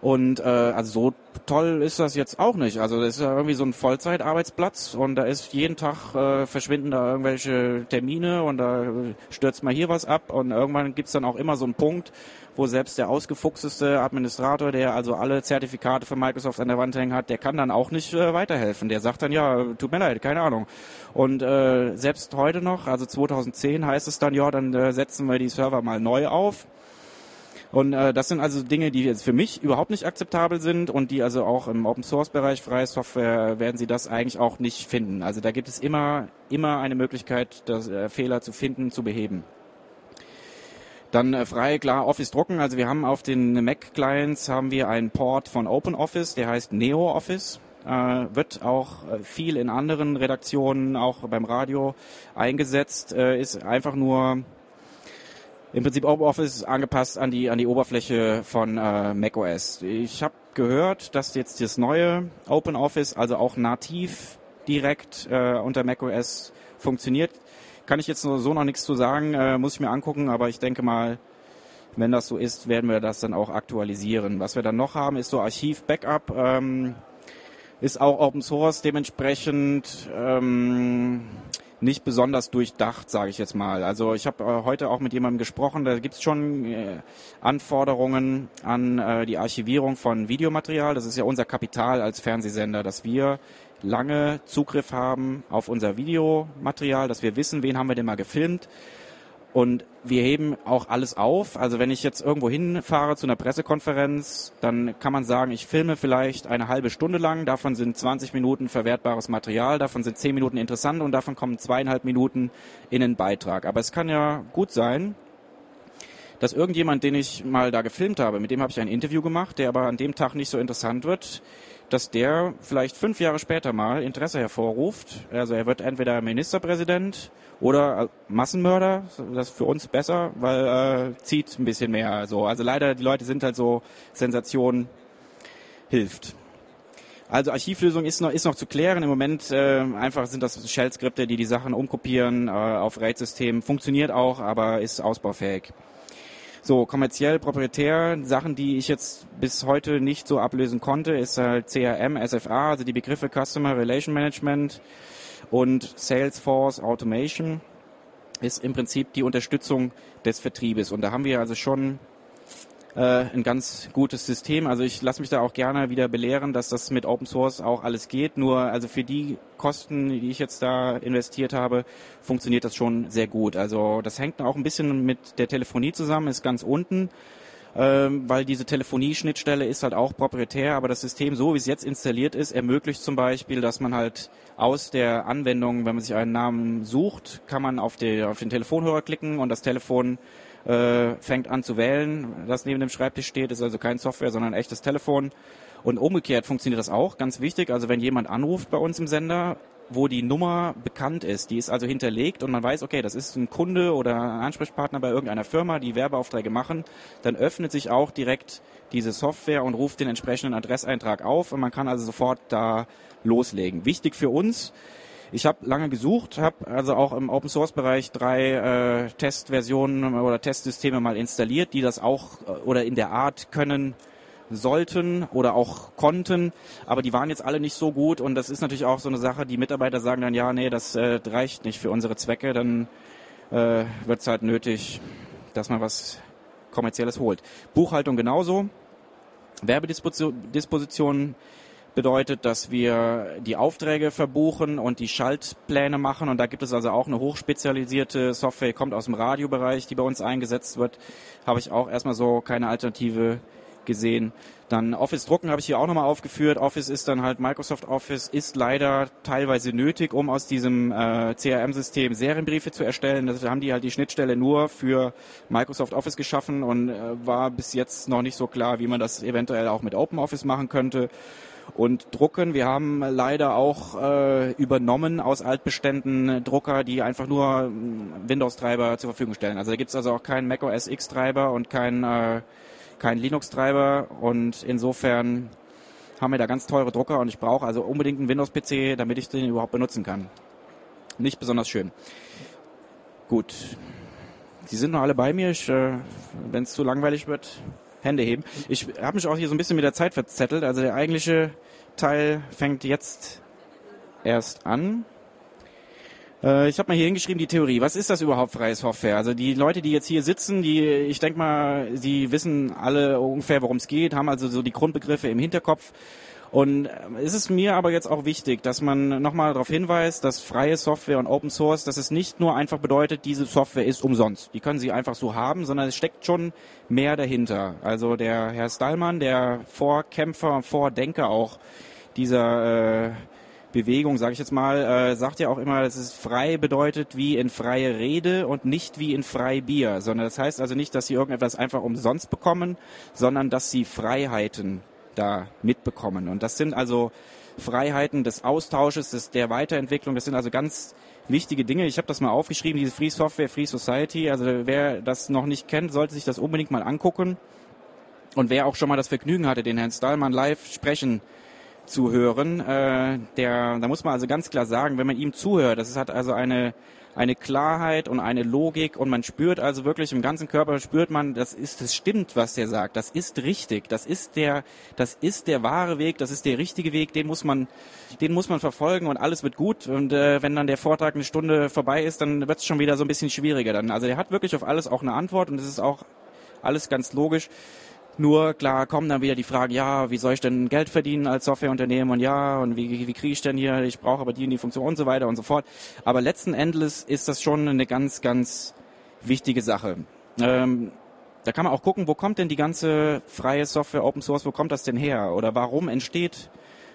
Und äh, also so toll ist das jetzt auch nicht. Also das ist ja irgendwie so ein Vollzeitarbeitsplatz und da ist jeden Tag äh, verschwinden da irgendwelche Termine und da stürzt mal hier was ab und irgendwann gibt's dann auch immer so einen Punkt, wo selbst der ausgefuchseste Administrator, der also alle Zertifikate für Microsoft an der Wand hängen hat, der kann dann auch nicht äh, weiterhelfen. Der sagt dann, ja, tut mir leid, keine Ahnung. Und äh, selbst heute noch, also 2010 heißt es dann, ja, dann äh, setzen wir die Server mal neu auf. Und äh, das sind also Dinge, die jetzt für mich überhaupt nicht akzeptabel sind und die also auch im Open Source Bereich freie Software werden Sie das eigentlich auch nicht finden. Also da gibt es immer immer eine Möglichkeit, das, äh, Fehler zu finden, zu beheben. Dann äh, frei, klar, Office drucken. Also wir haben auf den Mac-Clients haben wir einen Port von OpenOffice, der heißt NeoOffice. Äh, wird auch äh, viel in anderen Redaktionen, auch beim Radio eingesetzt. Äh, ist einfach nur im Prinzip OpenOffice angepasst an die an die Oberfläche von äh, macOS. Ich habe gehört, dass jetzt das neue OpenOffice also auch nativ direkt äh, unter macOS funktioniert. Kann ich jetzt so noch nichts zu sagen, äh, muss ich mir angucken, aber ich denke mal, wenn das so ist, werden wir das dann auch aktualisieren. Was wir dann noch haben, ist so Archiv-Backup. Ähm, ist auch Open Source, dementsprechend ähm, nicht besonders durchdacht, sage ich jetzt mal. Also ich habe äh, heute auch mit jemandem gesprochen, da gibt es schon äh, Anforderungen an äh, die Archivierung von Videomaterial. Das ist ja unser Kapital als Fernsehsender, dass wir lange Zugriff haben auf unser Videomaterial, dass wir wissen, wen haben wir denn mal gefilmt. Und wir heben auch alles auf. Also wenn ich jetzt irgendwo hinfahre zu einer Pressekonferenz, dann kann man sagen, ich filme vielleicht eine halbe Stunde lang. Davon sind 20 Minuten verwertbares Material, davon sind 10 Minuten interessant und davon kommen zweieinhalb Minuten in den Beitrag. Aber es kann ja gut sein, dass irgendjemand, den ich mal da gefilmt habe, mit dem habe ich ein Interview gemacht, der aber an dem Tag nicht so interessant wird, dass der vielleicht fünf Jahre später mal Interesse hervorruft. Also er wird entweder Ministerpräsident oder Massenmörder. Das ist für uns besser, weil äh, zieht ein bisschen mehr. So. Also leider, die Leute sind halt so, Sensation hilft. Also Archivlösung ist noch, ist noch zu klären. Im Moment äh, einfach sind das Shell-Skripte, die die Sachen umkopieren äh, auf RAID-Systemen. Funktioniert auch, aber ist ausbaufähig. So, kommerziell, proprietär, Sachen, die ich jetzt bis heute nicht so ablösen konnte, ist halt CRM, SFA, also die Begriffe Customer Relation Management und Salesforce Automation ist im Prinzip die Unterstützung des Vertriebes. Und da haben wir also schon äh, ein ganz gutes System. Also ich lasse mich da auch gerne wieder belehren, dass das mit Open Source auch alles geht. Nur also für die Kosten, die ich jetzt da investiert habe, funktioniert das schon sehr gut. Also das hängt auch ein bisschen mit der Telefonie zusammen, ist ganz unten ähm, weil diese Telefonieschnittstelle ist halt auch proprietär, aber das System, so wie es jetzt installiert ist, ermöglicht zum Beispiel, dass man halt aus der Anwendung, wenn man sich einen Namen sucht, kann man auf, die, auf den Telefonhörer klicken und das Telefon äh, fängt an zu wählen, das neben dem Schreibtisch steht, ist also kein Software, sondern ein echtes Telefon. Und umgekehrt funktioniert das auch, ganz wichtig. Also wenn jemand anruft bei uns im Sender, wo die Nummer bekannt ist, die ist also hinterlegt und man weiß, okay, das ist ein Kunde oder ein Ansprechpartner bei irgendeiner Firma, die Werbeaufträge machen, dann öffnet sich auch direkt diese Software und ruft den entsprechenden Adresseintrag auf und man kann also sofort da loslegen. Wichtig für uns, ich habe lange gesucht, habe also auch im Open Source Bereich drei äh, Testversionen oder Testsysteme mal installiert, die das auch äh, oder in der Art können sollten oder auch konnten, aber die waren jetzt alle nicht so gut und das ist natürlich auch so eine Sache, die Mitarbeiter sagen dann, ja, nee, das äh, reicht nicht für unsere Zwecke, dann äh, wird es halt nötig, dass man was kommerzielles holt. Buchhaltung genauso. Werbedispositionen bedeutet, dass wir die Aufträge verbuchen und die Schaltpläne machen. Und da gibt es also auch eine hochspezialisierte Software, kommt aus dem Radiobereich, die bei uns eingesetzt wird. Habe ich auch erstmal so keine Alternative gesehen. Dann Office drucken habe ich hier auch nochmal aufgeführt. Office ist dann halt Microsoft Office, ist leider teilweise nötig, um aus diesem äh, CRM-System Serienbriefe zu erstellen. Da haben die halt die Schnittstelle nur für Microsoft Office geschaffen und äh, war bis jetzt noch nicht so klar, wie man das eventuell auch mit OpenOffice machen könnte und drucken. Wir haben leider auch äh, übernommen aus Altbeständen Drucker, die einfach nur hm, Windows-Treiber zur Verfügung stellen. Also da gibt es also auch keinen Mac OS X-Treiber und keinen äh, kein Linux-Treiber und insofern haben wir da ganz teure Drucker und ich brauche also unbedingt einen Windows-PC, damit ich den überhaupt benutzen kann. Nicht besonders schön. Gut. Sie sind noch alle bei mir. Äh, Wenn es zu langweilig wird, Hände heben. Ich habe mich auch hier so ein bisschen mit der Zeit verzettelt. Also der eigentliche Teil fängt jetzt erst an. Äh, ich habe mal hier hingeschrieben die Theorie. Was ist das überhaupt freie Software? Also die Leute, die jetzt hier sitzen, die, ich denke mal, sie wissen alle ungefähr, worum es geht, haben also so die Grundbegriffe im Hinterkopf. Und äh, es ist mir aber jetzt auch wichtig, dass man nochmal darauf hinweist, dass freie Software und Open Source, dass es nicht nur einfach bedeutet, diese Software ist umsonst. Die können Sie einfach so haben, sondern es steckt schon mehr dahinter. Also der Herr Stallmann, der Vorkämpfer, Vordenker auch dieser äh, Bewegung, sage ich jetzt mal, äh, sagt ja auch immer, dass es frei bedeutet wie in freie Rede und nicht wie in frei Bier, sondern das heißt also nicht, dass sie irgendetwas einfach umsonst bekommen, sondern dass sie Freiheiten da mitbekommen. Und das sind also Freiheiten des Austausches, des, der Weiterentwicklung. Das sind also ganz wichtige Dinge. Ich habe das mal aufgeschrieben, diese Free Software, Free Society. Also wer das noch nicht kennt, sollte sich das unbedingt mal angucken. Und wer auch schon mal das Vergnügen hatte, den Herrn Stahlmann live sprechen zu hören, äh, der, da muss man also ganz klar sagen, wenn man ihm zuhört, das hat also eine eine Klarheit und eine Logik und man spürt also wirklich im ganzen Körper spürt man, das ist, das stimmt, was der sagt, das ist richtig, das ist der, das ist der wahre Weg, das ist der richtige Weg, den muss man, den muss man verfolgen und alles wird gut. Und äh, wenn dann der Vortrag eine Stunde vorbei ist, dann wird es schon wieder so ein bisschen schwieriger dann. Also er hat wirklich auf alles auch eine Antwort und es ist auch alles ganz logisch. Nur klar kommen dann wieder die Fragen, ja, wie soll ich denn Geld verdienen als Softwareunternehmen und ja, und wie, wie kriege ich denn hier, ich brauche aber die und die Funktion und so weiter und so fort. Aber letzten Endes ist das schon eine ganz, ganz wichtige Sache. Ähm, da kann man auch gucken, wo kommt denn die ganze freie Software, Open Source, wo kommt das denn her? Oder warum entsteht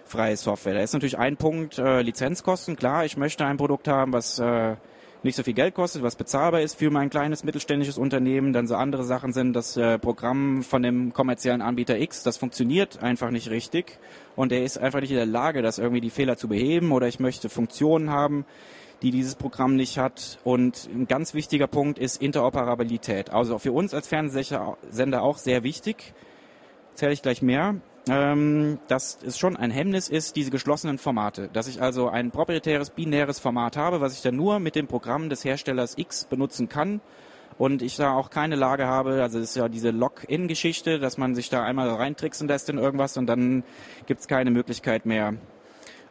freie Software? Da ist natürlich ein Punkt äh, Lizenzkosten. Klar, ich möchte ein Produkt haben, was äh, nicht so viel Geld kostet, was bezahlbar ist für mein kleines mittelständisches Unternehmen. Dann so andere Sachen sind, das äh, Programm von dem kommerziellen Anbieter X, das funktioniert einfach nicht richtig und er ist einfach nicht in der Lage, das irgendwie die Fehler zu beheben oder ich möchte Funktionen haben, die dieses Programm nicht hat. Und ein ganz wichtiger Punkt ist Interoperabilität. Also für uns als Fernsehsender auch sehr wichtig. Erzähle ich gleich mehr ähm, dass es schon ein Hemmnis ist, diese geschlossenen Formate. Dass ich also ein proprietäres, binäres Format habe, was ich dann nur mit dem Programm des Herstellers X benutzen kann und ich da auch keine Lage habe, also es ist ja diese Login-Geschichte, dass man sich da einmal reintricksen lässt in irgendwas und dann gibt es keine Möglichkeit mehr,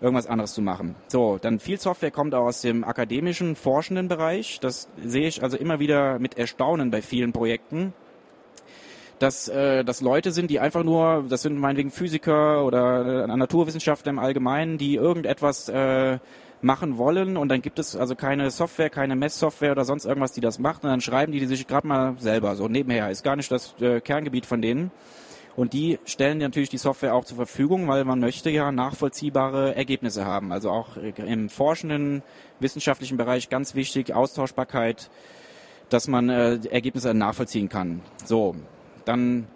irgendwas anderes zu machen. So, dann viel Software kommt auch aus dem akademischen, forschenden Bereich. Das sehe ich also immer wieder mit Erstaunen bei vielen Projekten dass äh, das Leute sind, die einfach nur, das sind meinetwegen Physiker oder äh, Naturwissenschaftler im Allgemeinen, die irgendetwas äh, machen wollen und dann gibt es also keine Software, keine Messsoftware oder sonst irgendwas, die das macht und dann schreiben die, die sich gerade mal selber so nebenher. Ist gar nicht das äh, Kerngebiet von denen. Und die stellen natürlich die Software auch zur Verfügung, weil man möchte ja nachvollziehbare Ergebnisse haben. Also auch im forschenden, wissenschaftlichen Bereich ganz wichtig, Austauschbarkeit, dass man äh, Ergebnisse nachvollziehen kann. So, dann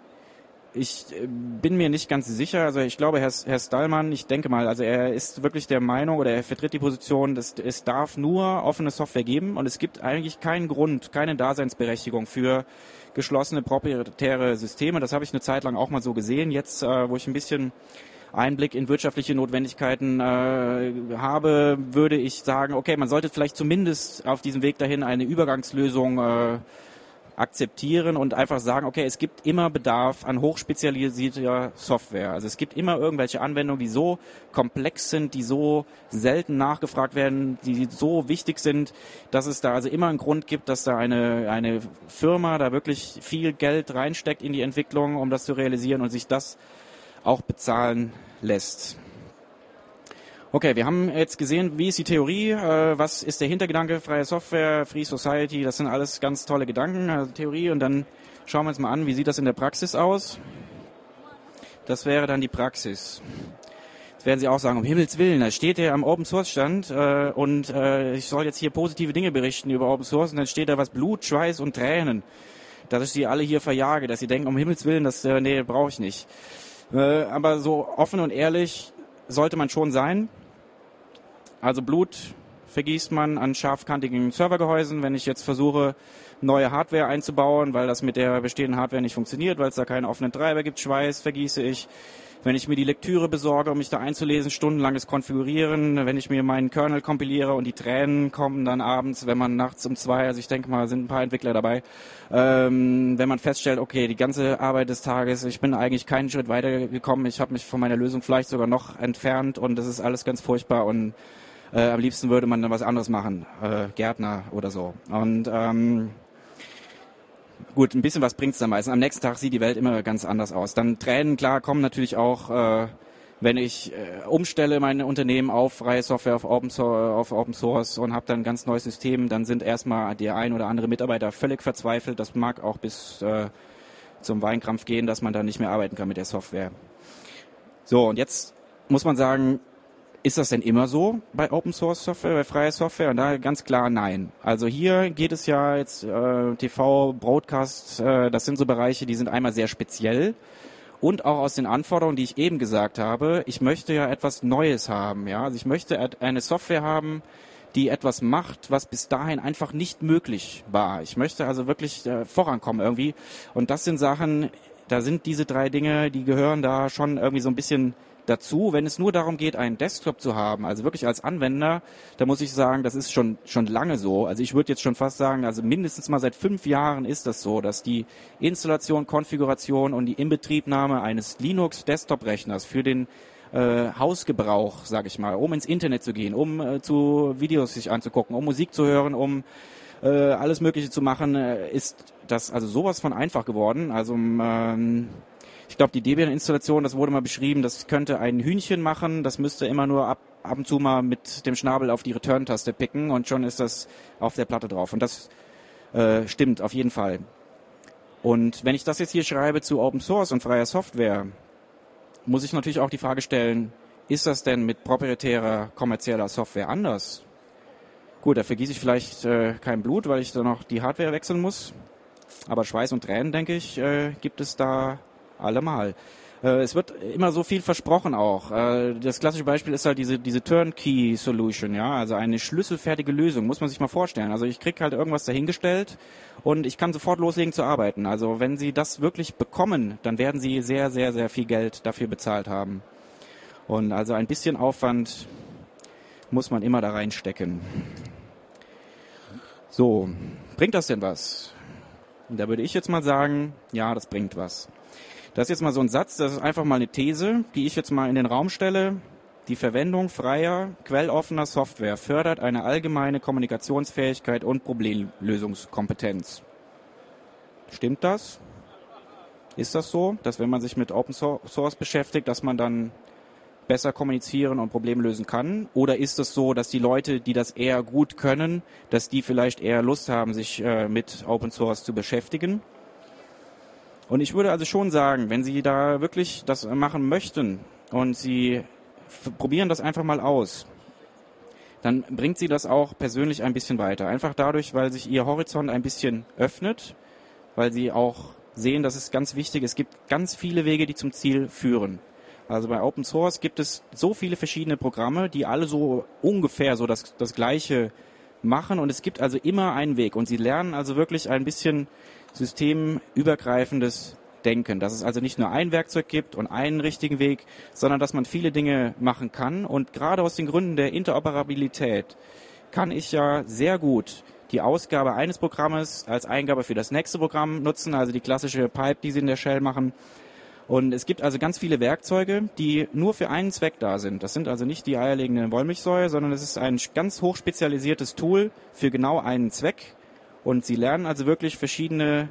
ich äh, bin mir nicht ganz sicher. Also ich glaube, Herr, Herr Stallmann, ich denke mal, also er ist wirklich der Meinung oder er vertritt die Position, dass es darf nur offene Software geben und es gibt eigentlich keinen Grund, keine Daseinsberechtigung für geschlossene proprietäre Systeme. Das habe ich eine Zeit lang auch mal so gesehen. Jetzt, äh, wo ich ein bisschen Einblick in wirtschaftliche Notwendigkeiten äh, habe, würde ich sagen, okay, man sollte vielleicht zumindest auf diesem Weg dahin eine Übergangslösung äh, akzeptieren und einfach sagen, okay, es gibt immer Bedarf an hochspezialisierter Software. Also es gibt immer irgendwelche Anwendungen, die so komplex sind, die so selten nachgefragt werden, die so wichtig sind, dass es da also immer einen Grund gibt, dass da eine, eine Firma da wirklich viel Geld reinsteckt in die Entwicklung, um das zu realisieren und sich das auch bezahlen lässt. Okay, wir haben jetzt gesehen, wie ist die Theorie, äh, was ist der Hintergedanke, freie Software, Free Society, das sind alles ganz tolle Gedanken, also Theorie und dann schauen wir uns mal an, wie sieht das in der Praxis aus. Das wäre dann die Praxis. Jetzt werden Sie auch sagen, um Himmels Willen, da steht er am Open Source Stand äh, und äh, ich soll jetzt hier positive Dinge berichten über Open Source und dann steht da was Blut, Schweiß und Tränen. Dass ich Sie alle hier verjage, dass Sie denken, um Himmels Willen, das äh, nee, brauche ich nicht. Äh, aber so offen und ehrlich sollte man schon sein. Also Blut, vergießt man an scharfkantigen Servergehäusen. Wenn ich jetzt versuche, neue Hardware einzubauen, weil das mit der bestehenden Hardware nicht funktioniert, weil es da keinen offenen Treiber gibt, Schweiß vergieße ich. Wenn ich mir die Lektüre besorge, um mich da einzulesen, stundenlanges Konfigurieren, wenn ich mir meinen Kernel kompiliere und die Tränen kommen dann abends, wenn man nachts um zwei, also ich denke mal, sind ein paar Entwickler dabei, ähm, wenn man feststellt, okay, die ganze Arbeit des Tages, ich bin eigentlich keinen Schritt weitergekommen, ich habe mich von meiner Lösung vielleicht sogar noch entfernt und das ist alles ganz furchtbar und äh, am liebsten würde man dann was anderes machen, äh, Gärtner oder so. Und ähm, gut, ein bisschen was bringt's dann meistens. Am nächsten Tag sieht die Welt immer ganz anders aus. Dann Tränen, klar, kommen natürlich auch, äh, wenn ich äh, umstelle mein Unternehmen auf freie Software, auf Open, so auf Open Source und habe dann ein ganz neues System, dann sind erstmal der ein oder andere Mitarbeiter völlig verzweifelt. Das mag auch bis äh, zum Weinkrampf gehen, dass man da nicht mehr arbeiten kann mit der Software. So, und jetzt muss man sagen, ist das denn immer so bei Open Source Software, bei freier Software? Und da ganz klar nein. Also hier geht es ja jetzt äh, TV, Broadcast, äh, das sind so Bereiche, die sind einmal sehr speziell und auch aus den Anforderungen, die ich eben gesagt habe. Ich möchte ja etwas Neues haben, ja. Also ich möchte eine Software haben, die etwas macht, was bis dahin einfach nicht möglich war. Ich möchte also wirklich äh, vorankommen irgendwie. Und das sind Sachen, da sind diese drei Dinge, die gehören da schon irgendwie so ein bisschen dazu, wenn es nur darum geht, einen Desktop zu haben, also wirklich als Anwender, da muss ich sagen, das ist schon, schon lange so. Also ich würde jetzt schon fast sagen, also mindestens mal seit fünf Jahren ist das so, dass die Installation, Konfiguration und die Inbetriebnahme eines Linux-Desktop-Rechners für den äh, Hausgebrauch, sage ich mal, um ins Internet zu gehen, um äh, zu Videos sich anzugucken, um Musik zu hören, um äh, alles Mögliche zu machen, äh, ist das also sowas von einfach geworden. Also ähm, ich glaube, die Debian-Installation, das wurde mal beschrieben, das könnte ein Hühnchen machen, das müsste immer nur ab, ab und zu mal mit dem Schnabel auf die Return-Taste picken und schon ist das auf der Platte drauf. Und das äh, stimmt auf jeden Fall. Und wenn ich das jetzt hier schreibe zu Open Source und freier Software, muss ich natürlich auch die Frage stellen, ist das denn mit proprietärer kommerzieller Software anders? Gut, da vergieße ich vielleicht äh, kein Blut, weil ich dann noch die Hardware wechseln muss. Aber Schweiß und Tränen, denke ich, äh, gibt es da allemal. Äh, es wird immer so viel versprochen auch. Äh, das klassische Beispiel ist halt diese, diese Turnkey-Solution, ja, also eine schlüsselfertige Lösung, muss man sich mal vorstellen. Also ich krieg halt irgendwas dahingestellt und ich kann sofort loslegen zu arbeiten. Also wenn Sie das wirklich bekommen, dann werden Sie sehr, sehr, sehr viel Geld dafür bezahlt haben. Und also ein bisschen Aufwand muss man immer da reinstecken. So, bringt das denn was? Und da würde ich jetzt mal sagen, ja, das bringt was. Das ist jetzt mal so ein Satz, das ist einfach mal eine These, die ich jetzt mal in den Raum stelle. Die Verwendung freier, quelloffener Software fördert eine allgemeine Kommunikationsfähigkeit und Problemlösungskompetenz. Stimmt das? Ist das so, dass wenn man sich mit Open Source beschäftigt, dass man dann besser kommunizieren und Probleme lösen kann? Oder ist es so, dass die Leute, die das eher gut können, dass die vielleicht eher Lust haben, sich äh, mit Open Source zu beschäftigen? Und ich würde also schon sagen, wenn Sie da wirklich das machen möchten und Sie probieren das einfach mal aus, dann bringt Sie das auch persönlich ein bisschen weiter. Einfach dadurch, weil sich Ihr Horizont ein bisschen öffnet, weil Sie auch sehen, dass es ganz wichtig ist. Es gibt ganz viele Wege, die zum Ziel führen. Also bei Open Source gibt es so viele verschiedene Programme, die alle so ungefähr so das, das Gleiche machen und es gibt also immer einen Weg und Sie lernen also wirklich ein bisschen systemübergreifendes Denken, dass es also nicht nur ein Werkzeug gibt und einen richtigen Weg, sondern dass man viele Dinge machen kann. Und gerade aus den Gründen der Interoperabilität kann ich ja sehr gut die Ausgabe eines Programmes als Eingabe für das nächste Programm nutzen, also die klassische Pipe, die Sie in der Shell machen. Und es gibt also ganz viele Werkzeuge, die nur für einen Zweck da sind. Das sind also nicht die eierlegende Wollmilchsäure, sondern es ist ein ganz hochspezialisiertes Tool für genau einen Zweck. Und sie lernen also wirklich verschiedene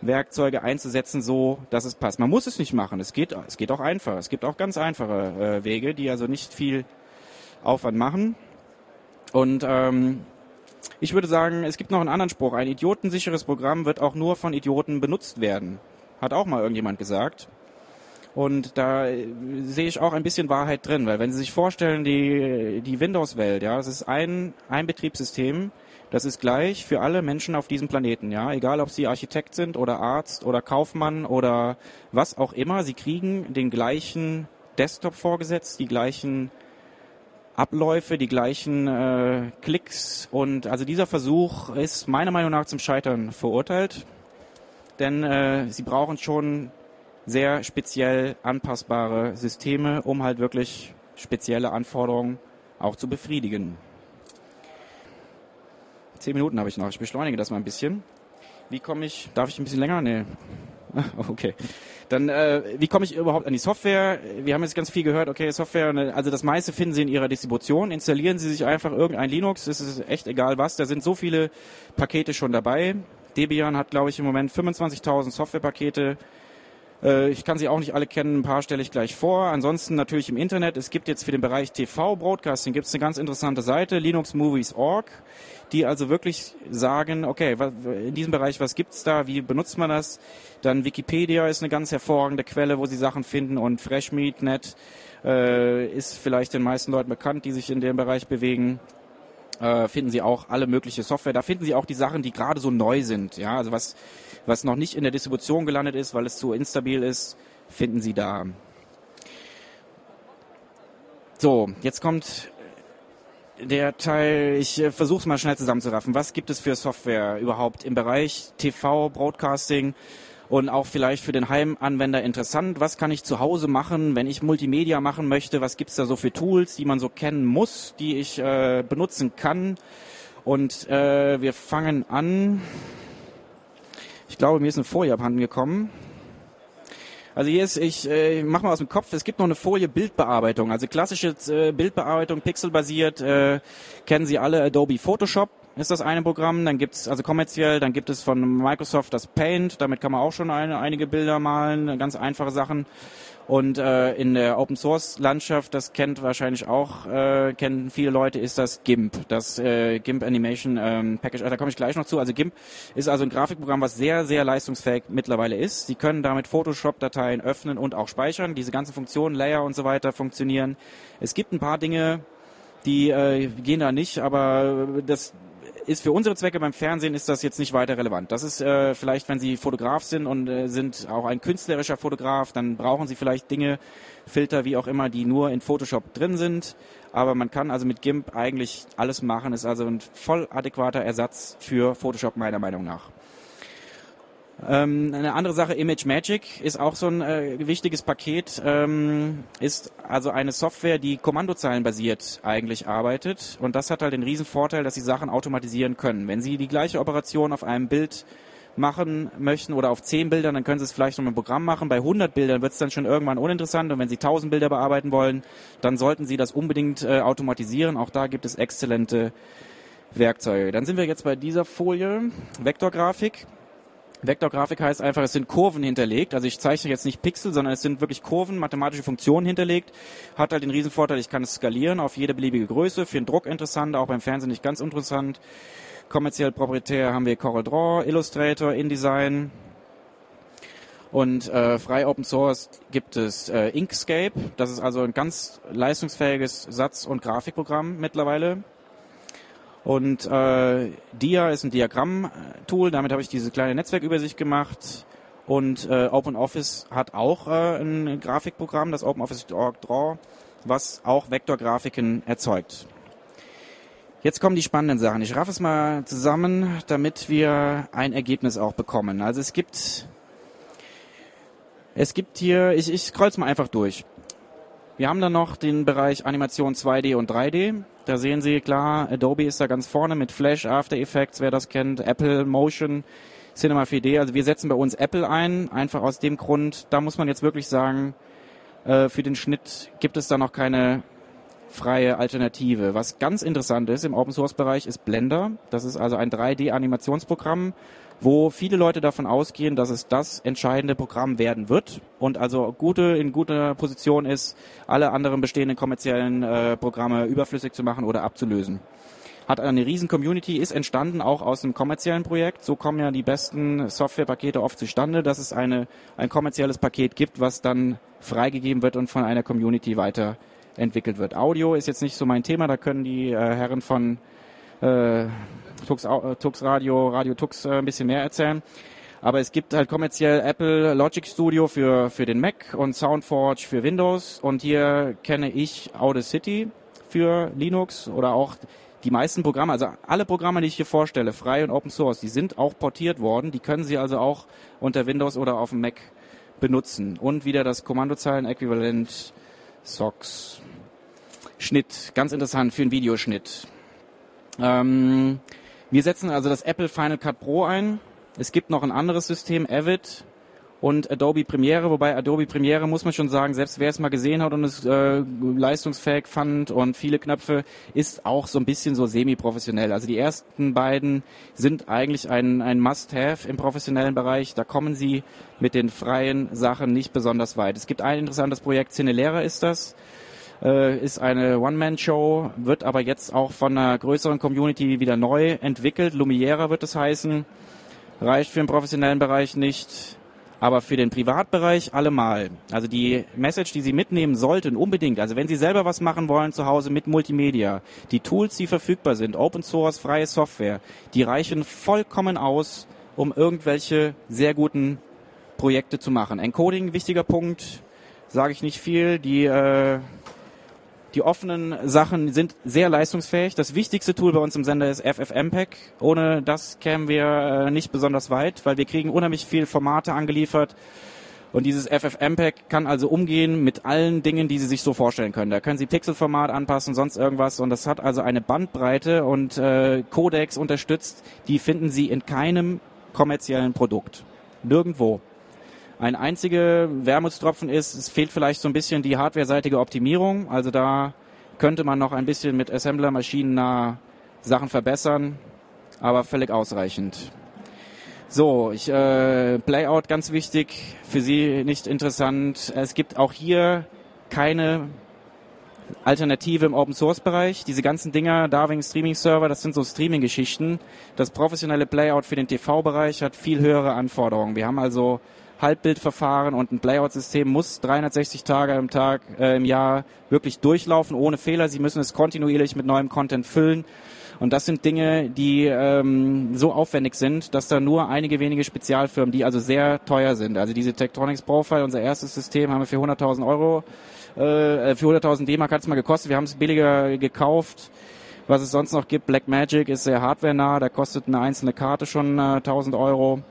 Werkzeuge einzusetzen, so dass es passt. Man muss es nicht machen. Es geht, es geht auch einfach. Es gibt auch ganz einfache äh, Wege, die also nicht viel Aufwand machen. Und ähm, ich würde sagen, es gibt noch einen anderen Spruch. Ein idiotensicheres Programm wird auch nur von Idioten benutzt werden. Hat auch mal irgendjemand gesagt. Und da äh, sehe ich auch ein bisschen Wahrheit drin, weil wenn Sie sich vorstellen, die, die Windows-Welt, ja, das ist ein, ein Betriebssystem, das ist gleich für alle Menschen auf diesem Planeten, ja. Egal, ob sie Architekt sind oder Arzt oder Kaufmann oder was auch immer. Sie kriegen den gleichen Desktop vorgesetzt, die gleichen Abläufe, die gleichen äh, Klicks und also dieser Versuch ist meiner Meinung nach zum Scheitern verurteilt, denn äh, sie brauchen schon sehr speziell anpassbare Systeme, um halt wirklich spezielle Anforderungen auch zu befriedigen. Zehn Minuten habe ich noch. Ich beschleunige das mal ein bisschen. Wie komme ich? Darf ich ein bisschen länger? Nee. Okay. Dann, äh, wie komme ich überhaupt an die Software? Wir haben jetzt ganz viel gehört, okay, Software, ne, also das meiste finden Sie in Ihrer Distribution. Installieren Sie sich einfach irgendein Linux, es ist echt egal was. Da sind so viele Pakete schon dabei. Debian hat, glaube ich, im Moment 25.000 Softwarepakete. Äh, ich kann sie auch nicht alle kennen, ein paar stelle ich gleich vor. Ansonsten natürlich im Internet. Es gibt jetzt für den Bereich TV-Broadcasting gibt es eine ganz interessante Seite, linuxmovies.org, die also wirklich sagen, okay, in diesem Bereich, was gibt's da, wie benutzt man das? Dann Wikipedia ist eine ganz hervorragende Quelle, wo sie Sachen finden und FreshMeat.net äh, ist vielleicht den meisten Leuten bekannt, die sich in dem Bereich bewegen äh, finden Sie auch alle mögliche Software. Da finden Sie auch die Sachen, die gerade so neu sind. Ja, also was was noch nicht in der Distribution gelandet ist, weil es zu instabil ist, finden Sie da. So, jetzt kommt der Teil, ich äh, versuche es mal schnell zusammenzuraffen. Was gibt es für Software überhaupt im Bereich TV, Broadcasting und auch vielleicht für den Heimanwender interessant? Was kann ich zu Hause machen, wenn ich Multimedia machen möchte? Was gibt es da so für Tools, die man so kennen muss, die ich äh, benutzen kann? Und äh, wir fangen an ich glaube, mir ist eine Folie abhanden gekommen. Also hier ist, ich äh, mach mal aus dem Kopf, es gibt noch eine Folie Bildbearbeitung. Also klassische äh, Bildbearbeitung, pixelbasiert, äh, kennen Sie alle Adobe Photoshop ist das eine Programm, dann gibt's also kommerziell, dann gibt es von Microsoft das Paint, damit kann man auch schon eine, einige Bilder malen, ganz einfache Sachen. Und äh, in der Open Source Landschaft, das kennt wahrscheinlich auch, äh, kennen viele Leute, ist das GIMP, das äh, GIMP Animation ähm, Package. Da komme ich gleich noch zu. Also GIMP ist also ein Grafikprogramm, was sehr, sehr leistungsfähig mittlerweile ist. Sie können damit Photoshop-Dateien öffnen und auch speichern. Diese ganzen Funktionen, Layer und so weiter funktionieren. Es gibt ein paar Dinge, die äh, gehen da nicht, aber das ist für unsere Zwecke beim Fernsehen ist das jetzt nicht weiter relevant. Das ist äh, vielleicht, wenn Sie Fotograf sind und äh, sind auch ein künstlerischer Fotograf, dann brauchen Sie vielleicht Dinge, Filter, wie auch immer, die nur in Photoshop drin sind. Aber man kann also mit GIMP eigentlich alles machen, ist also ein voll adäquater Ersatz für Photoshop meiner Meinung nach. Ähm, eine andere Sache, Image Magic ist auch so ein äh, wichtiges Paket, ähm, ist also eine Software, die kommandozeilenbasiert eigentlich arbeitet und das hat halt den riesen Vorteil, dass Sie Sachen automatisieren können. Wenn Sie die gleiche Operation auf einem Bild machen möchten oder auf 10 Bildern, dann können Sie es vielleicht noch mit einem Programm machen. Bei 100 Bildern wird es dann schon irgendwann uninteressant und wenn Sie 1000 Bilder bearbeiten wollen, dann sollten Sie das unbedingt äh, automatisieren. Auch da gibt es exzellente Werkzeuge. Dann sind wir jetzt bei dieser Folie, Vektorgrafik. Vektorgrafik heißt einfach, es sind Kurven hinterlegt. Also ich zeichne jetzt nicht Pixel, sondern es sind wirklich Kurven, mathematische Funktionen hinterlegt. Hat halt den Riesenvorteil, ich kann es skalieren auf jede beliebige Größe. Für den Druck interessant, auch beim Fernsehen nicht ganz interessant. Kommerziell proprietär haben wir CorelDRAW, Illustrator, InDesign. Und äh, frei Open Source gibt es äh, Inkscape. Das ist also ein ganz leistungsfähiges Satz- und Grafikprogramm mittlerweile. Und äh, Dia ist ein Diagramm-Tool, damit habe ich diese kleine Netzwerkübersicht gemacht. Und äh, OpenOffice hat auch äh, ein Grafikprogramm, das OpenOffice.org Draw, was auch Vektorgrafiken erzeugt. Jetzt kommen die spannenden Sachen. Ich raffe es mal zusammen, damit wir ein Ergebnis auch bekommen. Also es gibt, es gibt hier, ich, ich scroll's mal einfach durch. Wir haben dann noch den Bereich Animation 2D und 3D. Da sehen Sie klar, Adobe ist da ganz vorne mit Flash, After Effects, wer das kennt, Apple Motion, Cinema 4D. Also wir setzen bei uns Apple ein, einfach aus dem Grund, da muss man jetzt wirklich sagen, äh, für den Schnitt gibt es da noch keine freie Alternative. Was ganz interessant ist im Open Source Bereich ist Blender. Das ist also ein 3D Animationsprogramm, wo viele Leute davon ausgehen, dass es das entscheidende Programm werden wird und also gute in guter Position ist, alle anderen bestehenden kommerziellen äh, Programme überflüssig zu machen oder abzulösen. Hat eine riesen Community, ist entstanden auch aus einem kommerziellen Projekt. So kommen ja die besten Softwarepakete oft zustande, dass es eine, ein kommerzielles Paket gibt, was dann freigegeben wird und von einer Community weiterentwickelt wird. Audio ist jetzt nicht so mein Thema, da können die äh, Herren von äh, Tux, äh, Tux Radio, Radio Tux äh, ein bisschen mehr erzählen. Aber es gibt halt kommerziell Apple Logic Studio für, für den Mac und SoundForge für Windows. Und hier kenne ich Audacity für Linux oder auch die meisten Programme, also alle Programme, die ich hier vorstelle, frei und Open Source, die sind auch portiert worden. Die können Sie also auch unter Windows oder auf dem Mac benutzen. Und wieder das Kommandozeilen-Äquivalent SOX. Schnitt, ganz interessant für einen Videoschnitt. Ähm, wir setzen also das Apple Final Cut Pro ein. Es gibt noch ein anderes System, Avid und Adobe Premiere, wobei Adobe Premiere muss man schon sagen, selbst wer es mal gesehen hat und es äh, leistungsfähig fand und viele Knöpfe, ist auch so ein bisschen so semi-professionell. Also die ersten beiden sind eigentlich ein, ein Must-Have im professionellen Bereich. Da kommen sie mit den freien Sachen nicht besonders weit. Es gibt ein interessantes Projekt, Cinelera ist das äh, ist eine One-Man-Show, wird aber jetzt auch von einer größeren Community wieder neu entwickelt. Lumiera wird es heißen. Reicht für den professionellen Bereich nicht, aber für den Privatbereich allemal. Also die Message, die Sie mitnehmen sollten, unbedingt. Also wenn Sie selber was machen wollen zu Hause mit Multimedia, die Tools, die verfügbar sind, Open Source, freie Software, die reichen vollkommen aus, um irgendwelche sehr guten Projekte zu machen. Encoding, wichtiger Punkt, sage ich nicht viel. Die äh, die offenen Sachen sind sehr leistungsfähig. Das wichtigste Tool bei uns im Sender ist FFmpeg. Ohne das kämen wir äh, nicht besonders weit, weil wir kriegen unheimlich viel Formate angeliefert. Und dieses FFmpeg kann also umgehen mit allen Dingen, die Sie sich so vorstellen können. Da können Sie Pixelformat anpassen, sonst irgendwas. Und das hat also eine Bandbreite und äh, Codecs unterstützt. Die finden Sie in keinem kommerziellen Produkt. Nirgendwo. Ein einziger Wermutstropfen ist, es fehlt vielleicht so ein bisschen die hardware-seitige Optimierung. Also da könnte man noch ein bisschen mit Assembler-Maschinen nah Sachen verbessern, aber völlig ausreichend. So, ich, äh, Playout ganz wichtig, für Sie nicht interessant. Es gibt auch hier keine Alternative im Open Source Bereich. Diese ganzen Dinger, Darwin Streaming Server, das sind so Streaming Geschichten. Das professionelle Playout für den TV Bereich hat viel höhere Anforderungen. Wir haben also Halbbildverfahren und ein Playout-System muss 360 Tage im Tag äh, im Jahr wirklich durchlaufen ohne Fehler. Sie müssen es kontinuierlich mit neuem Content füllen. Und das sind Dinge, die ähm, so aufwendig sind, dass da nur einige wenige Spezialfirmen, die also sehr teuer sind. Also diese Tektronix Profile, unser erstes System, haben wir für 100.000 Euro, äh, für 100.000 D-Mark hat es mal gekostet. Wir haben es billiger gekauft. Was es sonst noch gibt, Black Magic ist sehr hardwarenah, da kostet eine einzelne Karte schon äh, 1000 Euro.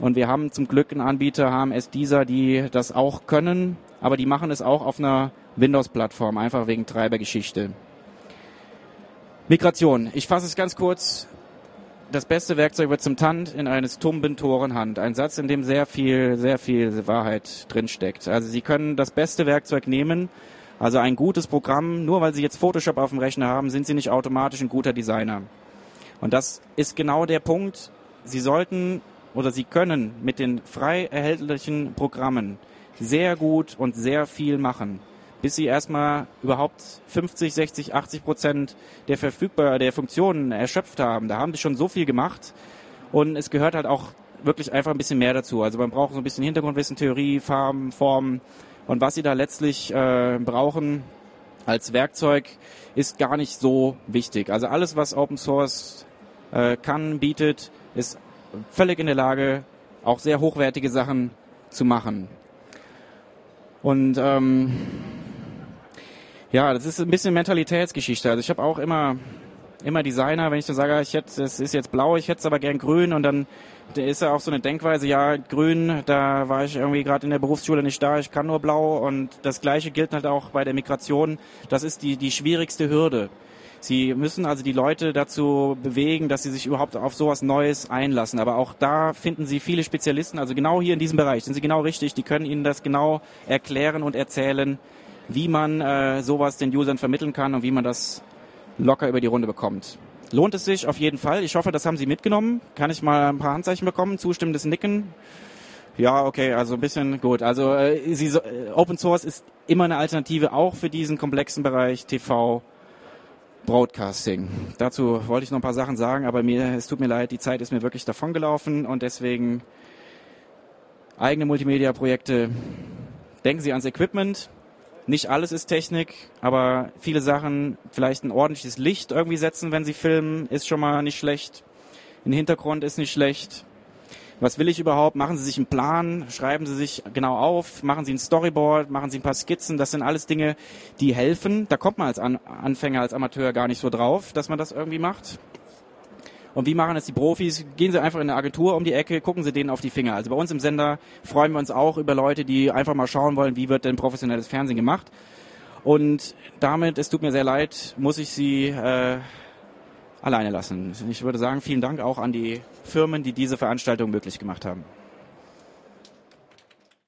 Und wir haben zum Glück einen Anbieter, HMS dieser, die das auch können, aber die machen es auch auf einer Windows-Plattform, einfach wegen Treibergeschichte. Migration. Ich fasse es ganz kurz. Das beste Werkzeug wird zum Tand in eines tumben Torenhand. Ein Satz, in dem sehr viel, sehr viel Wahrheit drinsteckt. Also Sie können das beste Werkzeug nehmen, also ein gutes Programm. Nur weil Sie jetzt Photoshop auf dem Rechner haben, sind Sie nicht automatisch ein guter Designer. Und das ist genau der Punkt. Sie sollten oder Sie können mit den frei erhältlichen Programmen sehr gut und sehr viel machen, bis Sie erstmal überhaupt 50, 60, 80 Prozent der verfügbar der Funktionen erschöpft haben. Da haben Sie schon so viel gemacht und es gehört halt auch wirklich einfach ein bisschen mehr dazu. Also man braucht so ein bisschen Hintergrundwissen, Theorie, Farben, Formen und was Sie da letztlich äh, brauchen als Werkzeug ist gar nicht so wichtig. Also alles, was Open Source äh, kann, bietet, ist völlig in der Lage, auch sehr hochwertige Sachen zu machen. Und ähm, ja, das ist ein bisschen Mentalitätsgeschichte. Also ich habe auch immer immer Designer, wenn ich dann sage, ich hätte, es ist jetzt blau, ich hätte es aber gern grün und dann ist ja auch so eine Denkweise, ja, grün, da war ich irgendwie gerade in der Berufsschule nicht da, ich kann nur blau und das gleiche gilt halt auch bei der Migration. Das ist die, die schwierigste Hürde. Sie müssen also die Leute dazu bewegen, dass sie sich überhaupt auf sowas Neues einlassen. Aber auch da finden Sie viele Spezialisten, also genau hier in diesem Bereich sind Sie genau richtig. Die können Ihnen das genau erklären und erzählen, wie man äh, sowas den Usern vermitteln kann und wie man das locker über die Runde bekommt. Lohnt es sich auf jeden Fall. Ich hoffe, das haben Sie mitgenommen. Kann ich mal ein paar Handzeichen bekommen? Zustimmendes Nicken? Ja, okay, also ein bisschen gut. Also äh, Sie, äh, Open Source ist immer eine Alternative auch für diesen komplexen Bereich TV Broadcasting. Dazu wollte ich noch ein paar Sachen sagen, aber mir, es tut mir leid, die Zeit ist mir wirklich davongelaufen und deswegen eigene Multimedia-Projekte. Denken Sie ans Equipment. Nicht alles ist Technik, aber viele Sachen, vielleicht ein ordentliches Licht irgendwie setzen, wenn Sie filmen, ist schon mal nicht schlecht. Ein Hintergrund ist nicht schlecht. Was will ich überhaupt? Machen Sie sich einen Plan, schreiben Sie sich genau auf, machen Sie ein Storyboard, machen Sie ein paar Skizzen. Das sind alles Dinge, die helfen. Da kommt man als An Anfänger, als Amateur gar nicht so drauf, dass man das irgendwie macht. Und wie machen es die Profis? Gehen Sie einfach in eine Agentur um die Ecke, gucken Sie denen auf die Finger. Also bei uns im Sender freuen wir uns auch über Leute, die einfach mal schauen wollen, wie wird denn professionelles Fernsehen gemacht. Und damit, es tut mir sehr leid, muss ich Sie äh, alleine lassen. Ich würde sagen, vielen Dank auch an die Firmen, die diese Veranstaltung möglich gemacht haben.